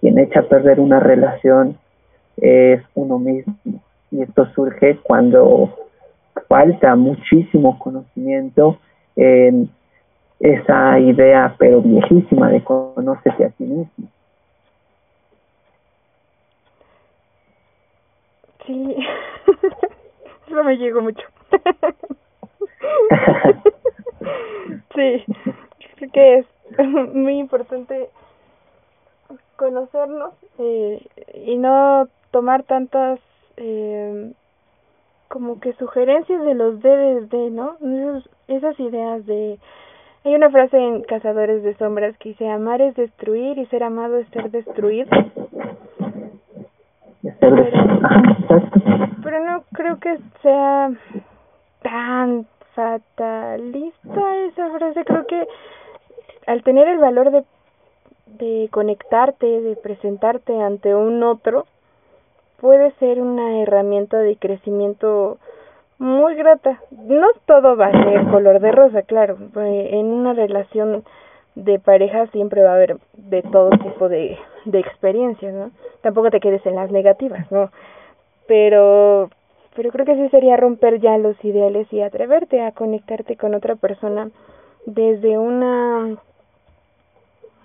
quien echa a perder una relación es uno mismo. Y esto surge cuando falta muchísimo conocimiento en esa idea, pero viejísima, de conocerte a ti mismo. Sí, eso me llegó mucho. sí, creo que es muy importante conocernos eh, y no tomar tantas eh, como que sugerencias de los debes de, ¿no? esas ideas de... Hay una frase en Cazadores de Sombras que dice, amar es destruir y ser amado es ser destruido. Pero no creo que sea tan fatalista esa frase. Creo que al tener el valor de, de conectarte, de presentarte ante un otro, puede ser una herramienta de crecimiento muy grata. No todo va a ser color de rosa, claro. Eh, en una relación de pareja siempre va a haber de todo tipo de, de experiencias, ¿no? Tampoco te quedes en las negativas, ¿no? Pero pero creo que sí sería romper ya los ideales y atreverte a conectarte con otra persona desde una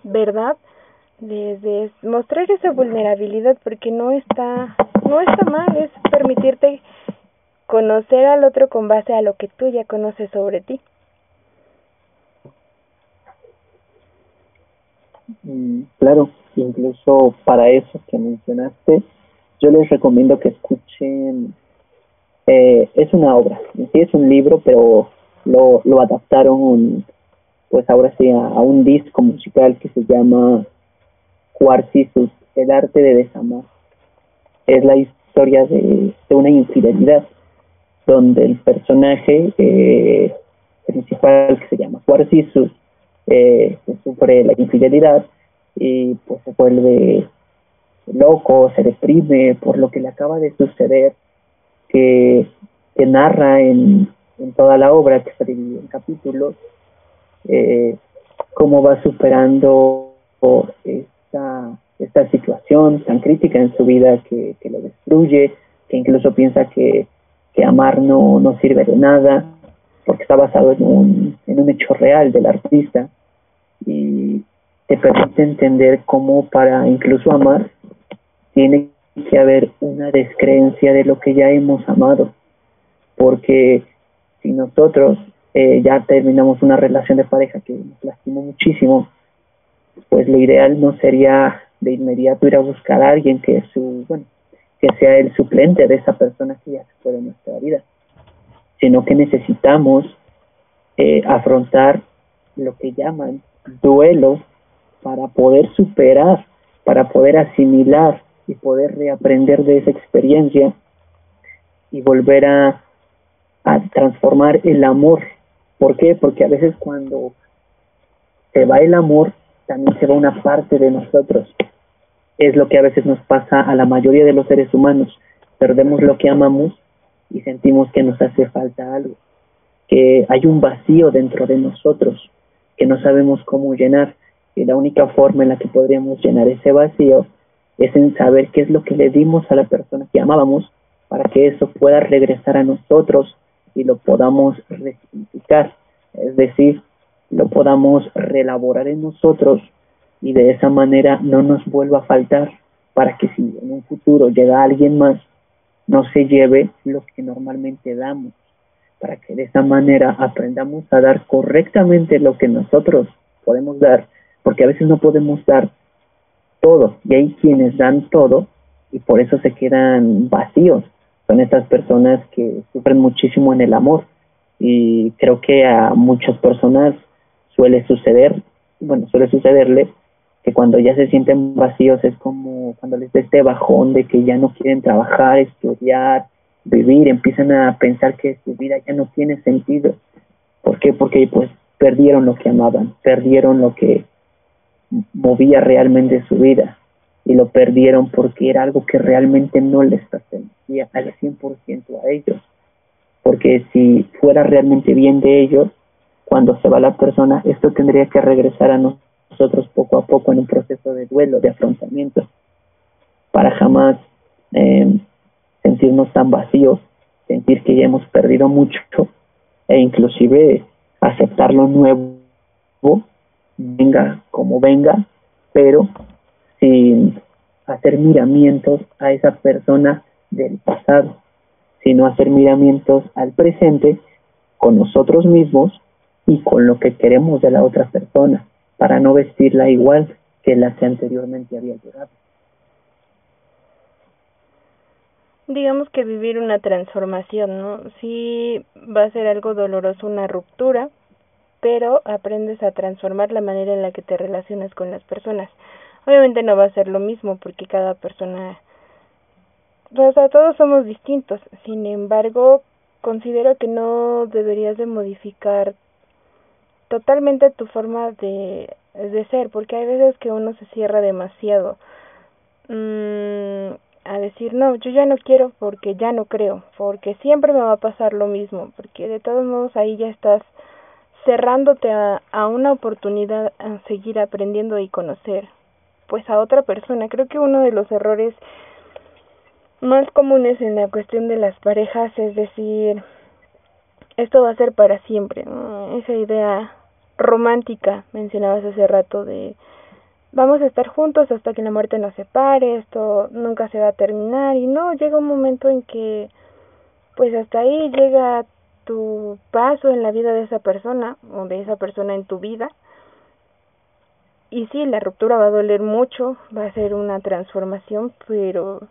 verdad, desde mostrar esa vulnerabilidad porque no está no está mal, es permitirte conocer al otro con base a lo que tú ya conoces sobre ti. Mm, claro, incluso para eso que mencionaste, yo les recomiendo que escuchen eh, es una obra, sí es un libro, pero lo, adaptaron pues ahora sí a, un disco musical que se llama Quarcisus, el arte de desamar. Es la historia de, una infidelidad, donde el personaje eh, principal que se llama Quarcisus eh, sufre la infidelidad y pues se vuelve loco, se deprime por lo que le acaba de suceder que, narra en, toda la obra, que está dividida en capítulos, eh, cómo va superando esta, esta situación tan crítica en su vida que, que lo destruye, que incluso piensa que, que amar no, no sirve de nada, porque está basado en un, en un hecho real del artista y te permite entender cómo para incluso amar tiene que haber una descreencia de lo que ya hemos amado, porque si nosotros eh, ya terminamos una relación de pareja que nos lastimó muchísimo, pues lo ideal no sería de inmediato ir a buscar a alguien que su, bueno, que sea el suplente de esa persona que ya se fue de nuestra vida, sino que necesitamos eh, afrontar lo que llaman duelo para poder superar, para poder asimilar y poder reaprender de esa experiencia y volver a, transformar el amor. ¿Por qué? Porque a veces cuando se va el amor, también se va una parte de nosotros. Es lo que a veces nos pasa a la mayoría de los seres humanos. Perdemos lo que amamos y sentimos que nos hace falta algo, que hay un vacío dentro de nosotros que no sabemos cómo llenar. Y la única forma en la que podríamos llenar ese vacío es en saber qué es lo que le dimos a la persona que amábamos para que eso pueda regresar a nosotros y lo podamos resignificar, es decir, lo podamos relaborar en nosotros y de esa manera no nos vuelva a faltar para que si en un futuro llega alguien más, no se lleve lo que normalmente damos, para que de esa manera aprendamos a dar correctamente lo que nosotros podemos dar, porque a veces no podemos dar todo y hay quienes dan todo y por eso se quedan vacíos. Son estas personas que sufren muchísimo en el amor y creo que a muchas personas suele suceder, bueno, suele sucederle que cuando ya se sienten vacíos es como cuando les da este bajón de que ya no quieren trabajar, estudiar, vivir, empiezan a pensar que su vida ya no tiene sentido. ¿Por qué? Porque pues perdieron lo que amaban, perdieron lo que movía realmente su vida y lo perdieron porque era algo que realmente no les pertenecía al 100% a ellos. Porque si fuera realmente bien de ellos, cuando se va la persona, esto tendría que regresar a nosotros poco a poco en un proceso de duelo, de afrontamiento, para jamás eh, sentirnos tan vacíos, sentir que ya hemos perdido mucho e inclusive aceptar lo nuevo venga como venga, pero sin hacer miramientos a esa persona del pasado, sino hacer miramientos al presente con nosotros mismos y con lo que queremos de la otra persona, para no vestirla igual que la que anteriormente había llorado. Digamos que vivir una transformación, ¿no? Sí va a ser algo doloroso una ruptura, pero aprendes a transformar la manera en la que te relacionas con las personas. Obviamente no va a ser lo mismo porque cada persona, o sea, todos somos distintos. Sin embargo, considero que no deberías de modificar totalmente tu forma de, de ser, porque hay veces que uno se cierra demasiado mm, a decir, no, yo ya no quiero porque ya no creo, porque siempre me va a pasar lo mismo, porque de todos modos ahí ya estás cerrándote a, a una oportunidad a seguir aprendiendo y conocer pues a otra persona. Creo que uno de los errores más comunes en la cuestión de las parejas es decir, esto va a ser para siempre, esa idea romántica mencionabas hace rato de vamos a estar juntos hasta que la muerte nos separe, esto nunca se va a terminar y no, llega un momento en que pues hasta ahí llega tu paso en la vida de esa persona o de esa persona en tu vida. Y sí, la ruptura va a doler mucho, va a ser una transformación, pero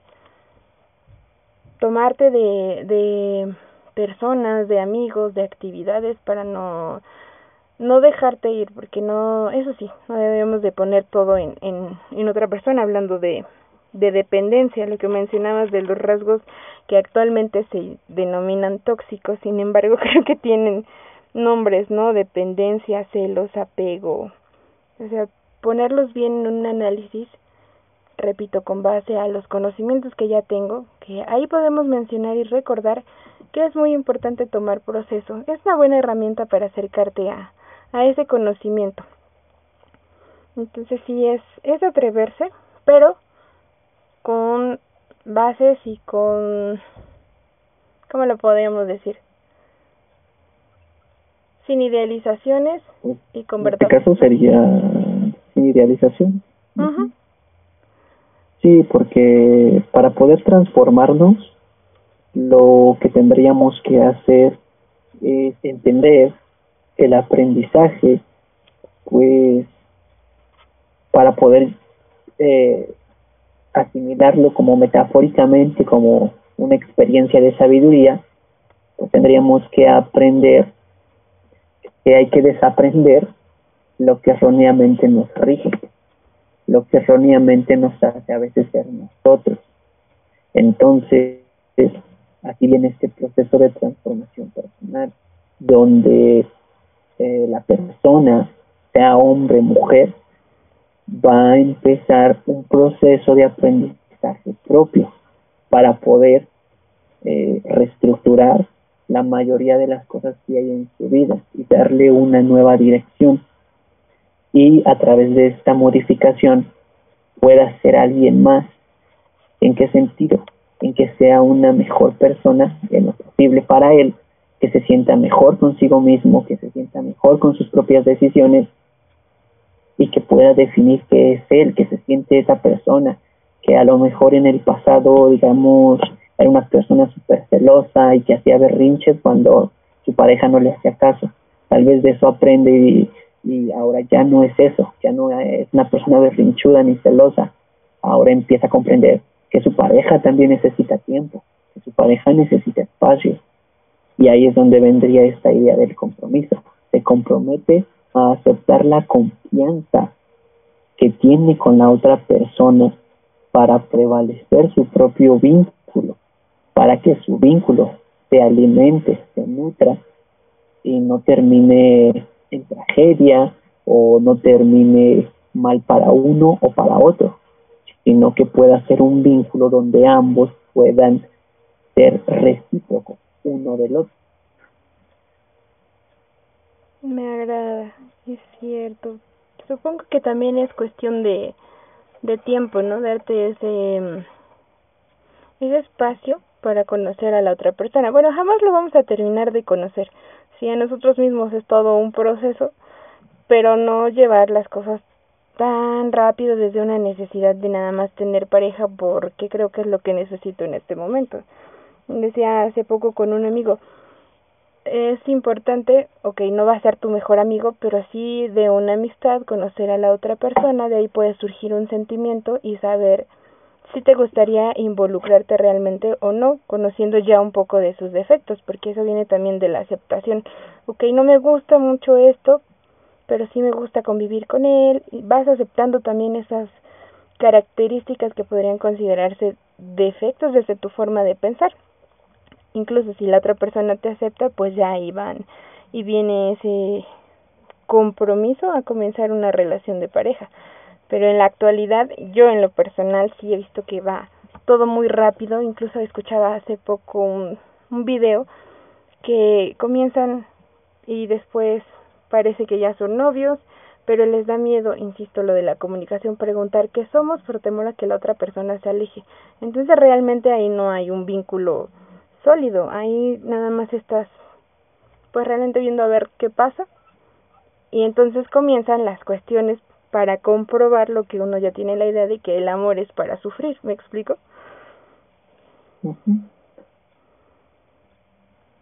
tomarte de, de personas, de amigos, de actividades para no no dejarte ir, porque no, eso sí, no debemos de poner todo en, en, en otra persona, hablando de, de dependencia, lo que mencionabas de los rasgos que actualmente se denominan tóxicos, sin embargo creo que tienen nombres, ¿no? Dependencia, celos, apego. O sea, ponerlos bien en un análisis, repito, con base a los conocimientos que ya tengo, que ahí podemos mencionar y recordar que es muy importante tomar proceso. Es una buena herramienta para acercarte a, a ese conocimiento. Entonces sí es, es atreverse, pero con bases y con ¿cómo lo podríamos decir? Sin idealizaciones y con verdad. En este caso sería sin idealización. Sí, porque para poder transformarnos, lo que tendríamos que hacer es entender el aprendizaje, pues, para poder eh, asimilarlo como metafóricamente, como una experiencia de sabiduría, pues tendríamos que aprender que hay que desaprender lo que erróneamente nos rige, lo que erróneamente nos hace a veces ser nosotros. Entonces, aquí viene este proceso de transformación personal, donde eh, la persona, sea hombre, mujer, va a empezar un proceso de aprendizaje propio para poder eh, reestructurar la mayoría de las cosas que hay en su vida y darle una nueva dirección. Y a través de esta modificación pueda ser alguien más. ¿En qué sentido? En que sea una mejor persona en lo posible para él, que se sienta mejor consigo mismo, que se sienta mejor con sus propias decisiones y que pueda definir qué es él, que se siente esa persona, que a lo mejor en el pasado, digamos, era una persona súper celosa y que hacía berrinches cuando su pareja no le hacía caso. Tal vez de eso aprende y, y ahora ya no es eso, ya no es una persona berrinchuda ni celosa. Ahora empieza a comprender que su pareja también necesita tiempo, que su pareja necesita espacio. Y ahí es donde vendría esta idea del compromiso. Se compromete a aceptar la confianza que tiene con la otra persona para prevalecer su propio vínculo para que su vínculo se alimente, se nutra y no termine en tragedia o no termine mal para uno o para otro, sino que pueda ser un vínculo donde ambos puedan ser recíprocos uno del otro. Me agrada, es cierto. Supongo que también es cuestión de, de tiempo, ¿no? Darte ese, ese espacio para conocer a la otra persona. Bueno, jamás lo vamos a terminar de conocer. Si a nosotros mismos es todo un proceso, pero no llevar las cosas tan rápido desde una necesidad de nada más tener pareja porque creo que es lo que necesito en este momento. Decía hace poco con un amigo, es importante, ok, no va a ser tu mejor amigo, pero sí de una amistad, conocer a la otra persona, de ahí puede surgir un sentimiento y saber si te gustaría involucrarte realmente o no, conociendo ya un poco de sus defectos, porque eso viene también de la aceptación. Ok, no me gusta mucho esto, pero sí me gusta convivir con él, y vas aceptando también esas características que podrían considerarse defectos desde tu forma de pensar. Incluso si la otra persona te acepta, pues ya ahí van. Y viene ese compromiso a comenzar una relación de pareja. Pero en la actualidad yo en lo personal sí he visto que va todo muy rápido, incluso escuchaba hace poco un, video que comienzan y después parece que ya son novios, pero les da miedo, insisto, lo de la comunicación, preguntar qué somos por temor a que la otra persona se aleje. Entonces realmente ahí no hay un vínculo sólido, ahí nada más estás pues realmente viendo a ver qué pasa y entonces comienzan las cuestiones para comprobar lo que uno ya tiene la idea de que el amor es para sufrir, ¿me explico?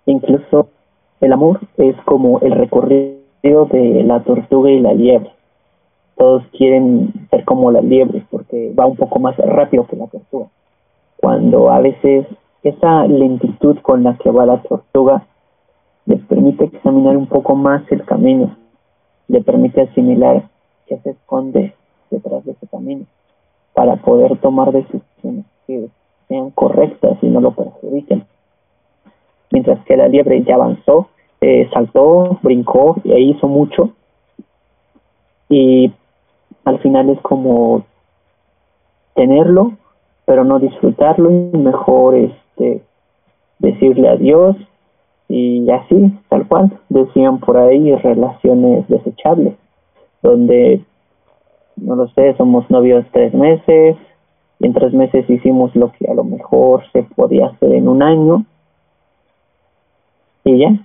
Incluso el amor es como el recorrido de la tortuga y la liebre. Todos quieren ser como la liebre porque va un poco más rápido que la tortuga. Cuando a veces esa lentitud con la que va la tortuga le permite examinar un poco más el camino, le permite asimilar que se esconde detrás de ese camino para poder tomar decisiones que sean correctas y no lo perjudiquen. Mientras que la liebre ya avanzó, eh, saltó, brincó y hizo mucho. Y al final es como tenerlo, pero no disfrutarlo y mejor este decirle adiós y así, tal cual, decían por ahí relaciones desechables donde, no lo sé, somos novios tres meses y en tres meses hicimos lo que a lo mejor se podía hacer en un año y ya,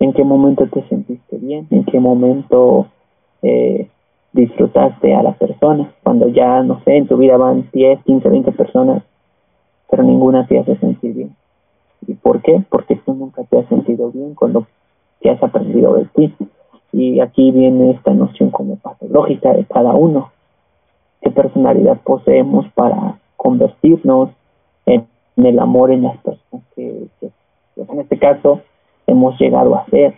¿en qué momento te sentiste bien? ¿En qué momento eh, disfrutaste a la persona? Cuando ya, no sé, en tu vida van 10, 15, 20 personas, pero ninguna te hace sentir bien. ¿Y por qué? Porque tú nunca te has sentido bien con lo que has aprendido de ti. Y aquí viene esta noción como patológica de cada uno. ¿Qué personalidad poseemos para convertirnos en, el amor en las personas que, en este caso hemos llegado a ser,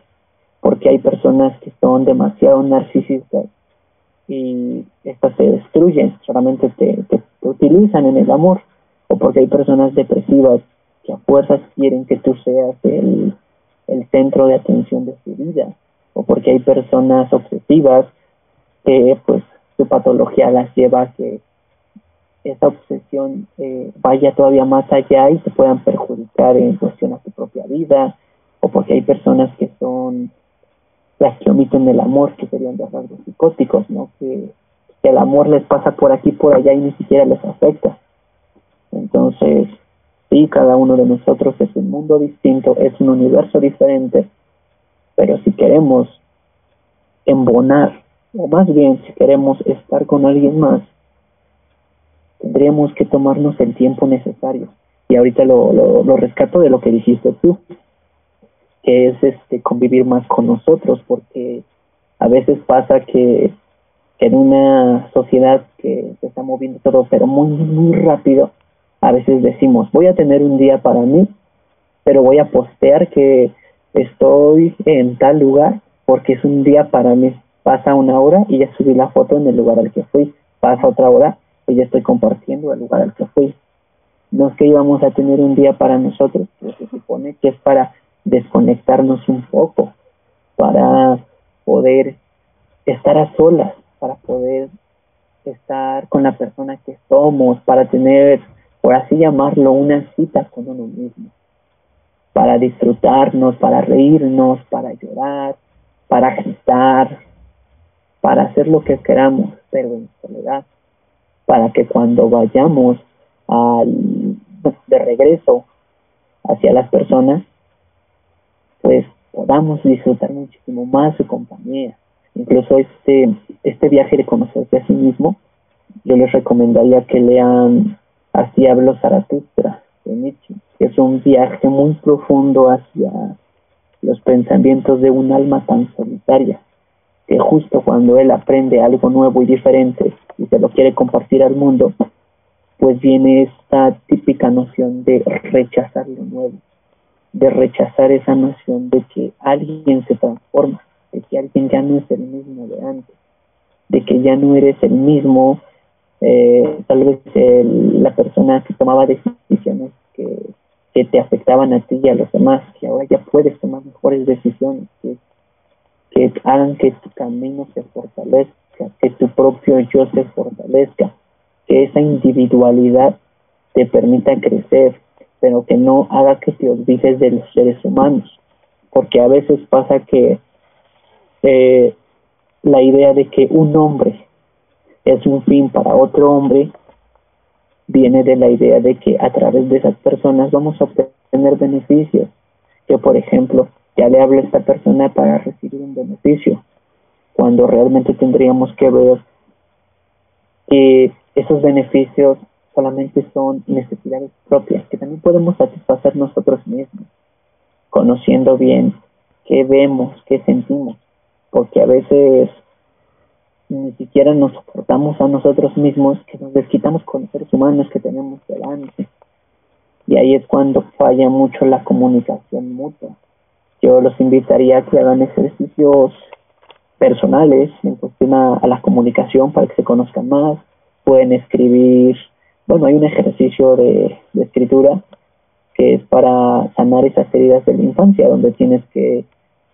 porque hay personas que son demasiado narcisistas y estas se destruyen, solamente te, te, utilizan en el amor, o porque hay personas depresivas que a fuerzas quieren que tú seas el, el centro de atención de su vida, o porque hay personas obsesivas que pues su patología las lleva a que esa obsesión eh, vaya todavía más allá y se puedan perjudicar en cuestión a su propia vida, o porque hay personas que son las que omiten el amor, que serían rasgos psicóticos, ¿no? Que, el amor les pasa por aquí, por allá y ni siquiera les afecta. Entonces, sí, cada uno de nosotros es un mundo distinto, es un universo diferente, pero si queremos embonar, o más bien si queremos estar con alguien más, tendríamos que tomarnos el tiempo necesario. Y ahorita lo, lo, rescato de lo que dijiste tú, que es este convivir más con nosotros, porque a veces pasa que, en una sociedad que se está moviendo todo, pero muy, muy rápido, a veces decimos, voy a tener un día para mí, pero voy a postear que estoy en tal lugar porque es un día para mí. Pasa una hora y ya subí la foto en el lugar al que fui. Pasa otra hora y ya estoy compartiendo el lugar al que fui. No es que íbamos a tener un día para nosotros, pero se supone que es para desconectarnos un poco, para poder estar a solas, para poder estar con la persona que somos, para tener, por así llamarlo, una cita con uno mismo, para disfrutarnos, para reírnos, para llorar, para gritar, para hacer lo que queramos, pero en soledad, para que cuando vayamos al, de regreso hacia las personas, pues podamos disfrutar muchísimo más su compañía. Incluso este, este viaje de conocerse a sí mismo, yo les recomendaría que lean Así hablo Zaratustra de Nietzsche, que es un viaje muy profundo hacia los pensamientos de un alma tan solitaria, que justo cuando él aprende algo nuevo y diferente y se lo quiere compartir al mundo, pues viene esta típica noción de rechazar lo nuevo, de rechazar esa noción de que alguien se transforma, de que alguien ya no es el mismo de antes, de que ya no eres el mismo, eh, tal vez la persona que tomaba decisiones que, que te afectaban a ti y a los demás, que ahora ya puedes tomar mejores decisiones, que, que hagan que tu camino se fortalezca, que tu propio yo se fortalezca, que esa individualidad te permita crecer, pero que no haga que te olvides de los seres humanos, porque a veces pasa que eh, la idea de que un hombre es un fin para otro hombre viene de la idea de que a través de esas personas vamos a obtener beneficios. Que, por ejemplo, ya le hablo a esta persona para recibir un beneficio, cuando realmente tendríamos que ver que esos beneficios solamente son necesidades propias, que también podemos satisfacer nosotros mismos, conociendo bien qué vemos, qué sentimos, porque a veces ni siquiera nos soportamos a nosotros mismos, que nos desquitamos con los seres humanos que tenemos delante. Y ahí es cuando falla mucho la comunicación mutua. Yo los invitaría a que hagan ejercicios personales en cuestión a, la comunicación para que se conozcan más. Pueden escribir, bueno, hay un ejercicio de, escritura que es para sanar esas heridas de la infancia, donde tienes que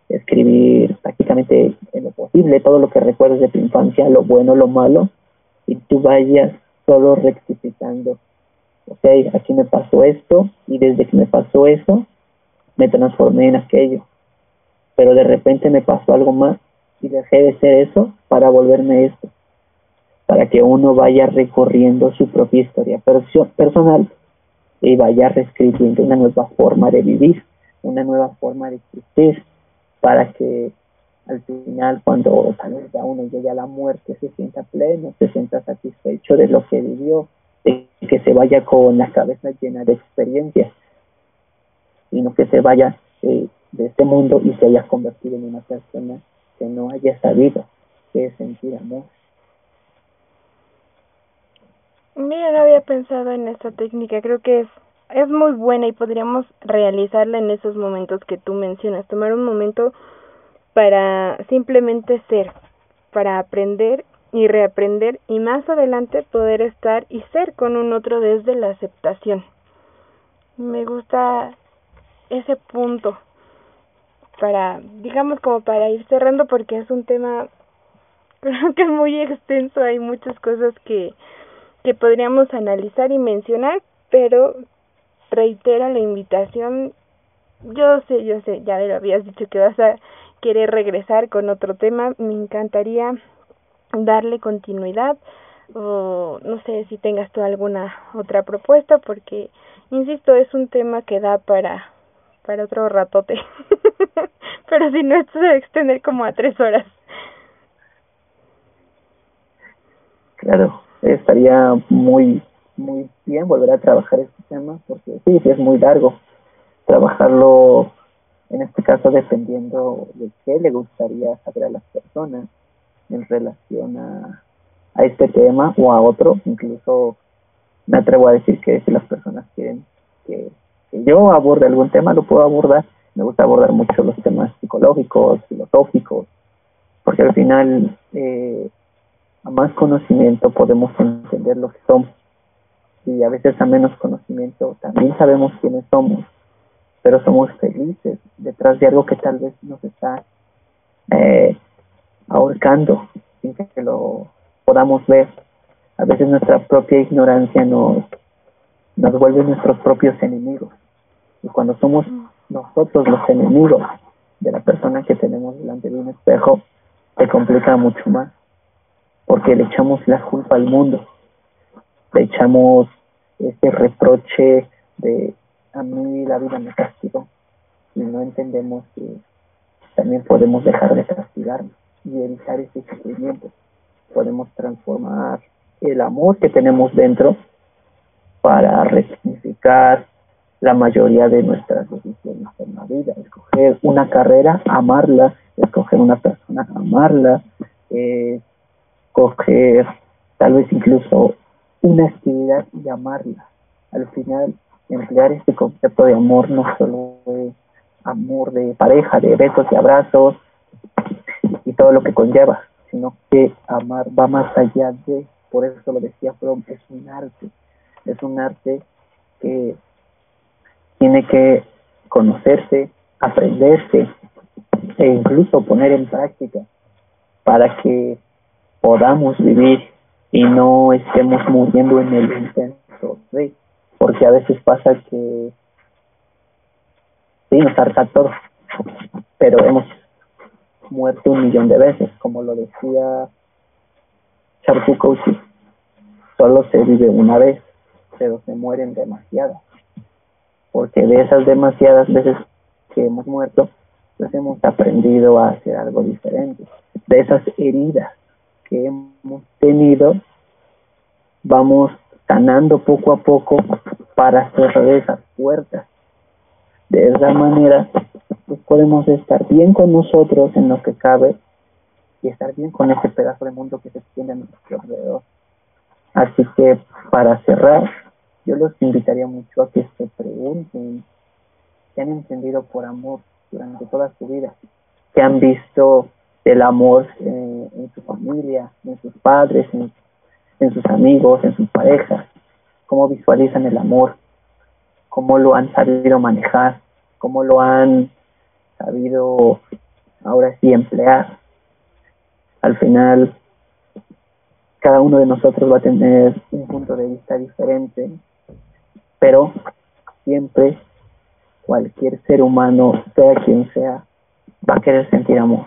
escribir prácticamente en lo posible todo lo que recuerdes de tu infancia, lo bueno, lo malo, y tú vayas solo rectificando. Ok, aquí me pasó esto y desde que me pasó eso, me transformé en aquello. Pero de repente me pasó algo más y dejé de ser eso para volverme esto. Para que uno vaya recorriendo su propia historia personal y vaya reescribiendo una nueva forma de vivir, una nueva forma de existir para que al final cuando tal vez ya uno llegue a la muerte se sienta pleno, se sienta satisfecho de lo que vivió, de que se vaya con la cabeza llena de experiencias, sino que se vaya eh, de este mundo y se haya convertido en una persona que no haya sabido qué es sentir amor. Mira, no había pensado en esta técnica, creo que es es muy buena y podríamos realizarla en esos momentos que tú mencionas, tomar un momento para simplemente ser, para aprender y reaprender y más adelante poder estar y ser con un otro desde la aceptación. Me gusta ese punto para, digamos como para ir cerrando porque es un tema creo que muy extenso, hay muchas cosas que que podríamos analizar y mencionar, pero reitera la invitación. Yo sé, yo sé, ya lo habías dicho que vas a querer regresar con otro tema. Me encantaría darle continuidad o no sé si tengas tú alguna otra propuesta porque insisto es un tema que da para para otro ratote pero si no esto se va a extender como a tres horas claro estaría muy muy bien volver a trabajar este tema porque sí, sí es muy largo trabajarlo en este caso dependiendo de qué le gustaría saber a las personas en relación a, a este tema o a otro. Incluso me atrevo a decir que si las personas quieren que, que yo aborde algún tema lo puedo abordar. Me gusta abordar mucho los temas psicológicos filosóficos porque al final eh, a más conocimiento podemos entender lo que somos y a veces a menos conocimiento también sabemos quiénes somos, pero somos felices detrás de algo que tal vez nos está eh, ahorcando sin que lo podamos ver. A veces nuestra propia ignorancia nos, nos vuelve nuestros propios enemigos. Y cuando somos nosotros los enemigos de la persona que tenemos delante de un espejo, se complica mucho más porque le echamos la culpa al mundo, le echamos ese reproche de a mí la vida me castigó y no entendemos que también podemos dejar de castigarnos y evitar ese sufrimiento. Podemos transformar el amor que tenemos dentro para resignificar la mayoría de nuestras decisiones en la vida, escoger una carrera, amarla, escoger una persona, amarla, eh, coger tal vez incluso una actividad y amarla. Al final, emplear este concepto de amor no solo es amor de pareja, de besos y abrazos y todo lo que conlleva, sino que amar va más allá de, por eso lo decía Fromm, es un arte, es un arte que tiene que conocerse, aprenderse e incluso poner en práctica para que podamos vivir y no estemos muriendo en el intento porque a veces pasa que sí nos harta todo, pero hemos muerto un millón de veces, como lo decía Charpukowski, solo se vive una vez, pero se mueren demasiadas, porque de esas demasiadas veces que hemos muerto, pues hemos aprendido a hacer algo diferente, de esas heridas que hemos tenido, vamos sanando poco a poco para cerrar esas puertas. De esa manera, pues podemos estar bien con nosotros en lo que cabe y estar bien con ese pedazo de mundo que se extiende a nuestro alrededor. Así que para cerrar, yo los invitaría mucho a que se pregunten qué han entendido por amor durante toda su vida, qué han visto el amor eh, en su familia, en sus padres, en, en sus amigos, en sus parejas, cómo visualizan el amor, cómo lo han sabido manejar, cómo lo han sabido ahora sí emplear. Al final, cada uno de nosotros va a tener un punto de vista diferente, pero siempre cualquier ser humano, sea quien sea, va a querer sentir amor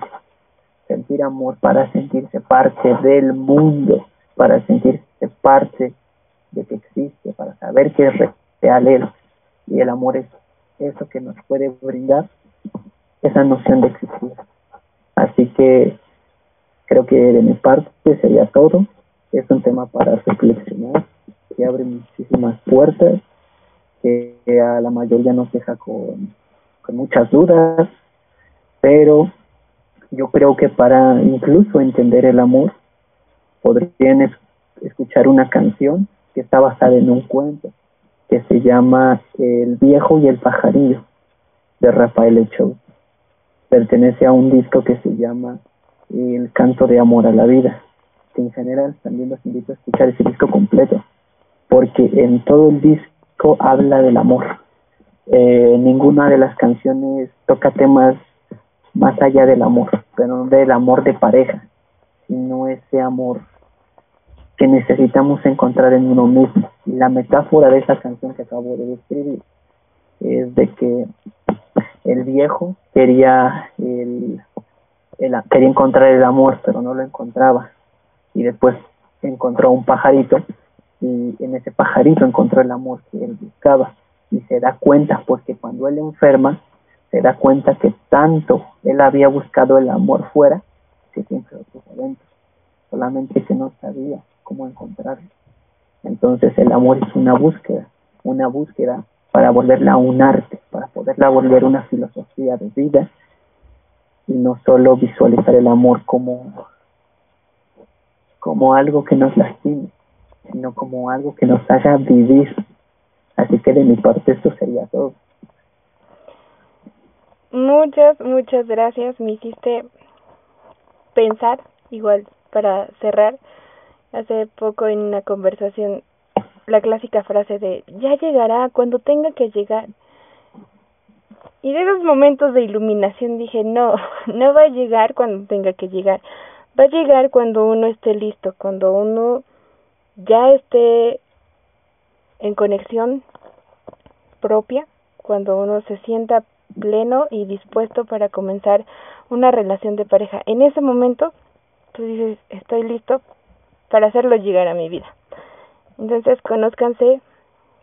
sentir amor, para sentirse parte del mundo, para sentirse parte de que existe, para saber que es real Él. Y el amor es eso que nos puede brindar esa noción de existir. Así que creo que de mi parte sería todo. Es un tema para reflexionar, que abre muchísimas puertas, que a la mayoría nos deja con, con muchas dudas, pero yo creo que para incluso entender el amor podrían escuchar una canción que está basada en un cuento que se llama El viejo y el pajarillo de Rafael Echou. Pertenece a un disco que se llama El canto de amor a la vida. Que en general también los invito a escuchar ese disco completo, porque en todo el disco habla del amor. Eh, ninguna de las canciones toca temas más allá del amor, pero no del amor de pareja, sino ese amor que necesitamos encontrar en uno mismo. Y la metáfora de esa canción que acabo de describir es de que el viejo quería el, quería encontrar el amor, pero no lo encontraba. Y después encontró un pajarito y en ese pajarito encontró el amor que él buscaba y se da cuenta porque cuando él enferma se da cuenta que tanto él había buscado el amor fuera que siempre puso adentro. Solamente que no sabía cómo encontrarlo. Entonces el amor es una búsqueda una búsqueda para volverla un arte para poderla volver una filosofía de vida y no solo visualizar el amor como como algo que nos lastime sino como algo que nos haga vivir. Así que de mi parte esto sería todo. Muchas, muchas gracias. Me hiciste pensar, igual, para cerrar. Hace poco en una conversación, la clásica frase de, ya llegará cuando tenga que llegar. Y de esos momentos de iluminación dije, no, no va a llegar cuando tenga que llegar. Va a llegar cuando uno esté listo, cuando uno ya esté en conexión propia, cuando uno se sienta pleno y dispuesto para comenzar una relación de pareja. En ese momento, tú dices, estoy listo para hacerlo llegar a mi vida. Entonces, conózcanse,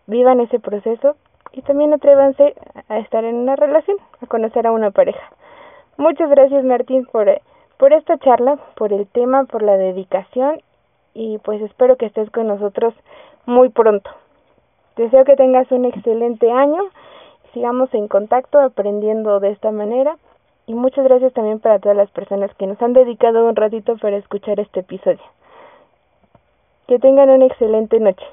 vivan ese proceso y también atrévanse a estar en una relación, a conocer a una pareja. Muchas gracias Martín por, por esta charla, por el tema, por la dedicación y pues espero que estés con nosotros muy pronto. Deseo que tengas un excelente año, sigamos en contacto aprendiendo de esta manera y muchas gracias también para todas las personas que nos han dedicado un ratito para escuchar este episodio. Que tengan una excelente noche.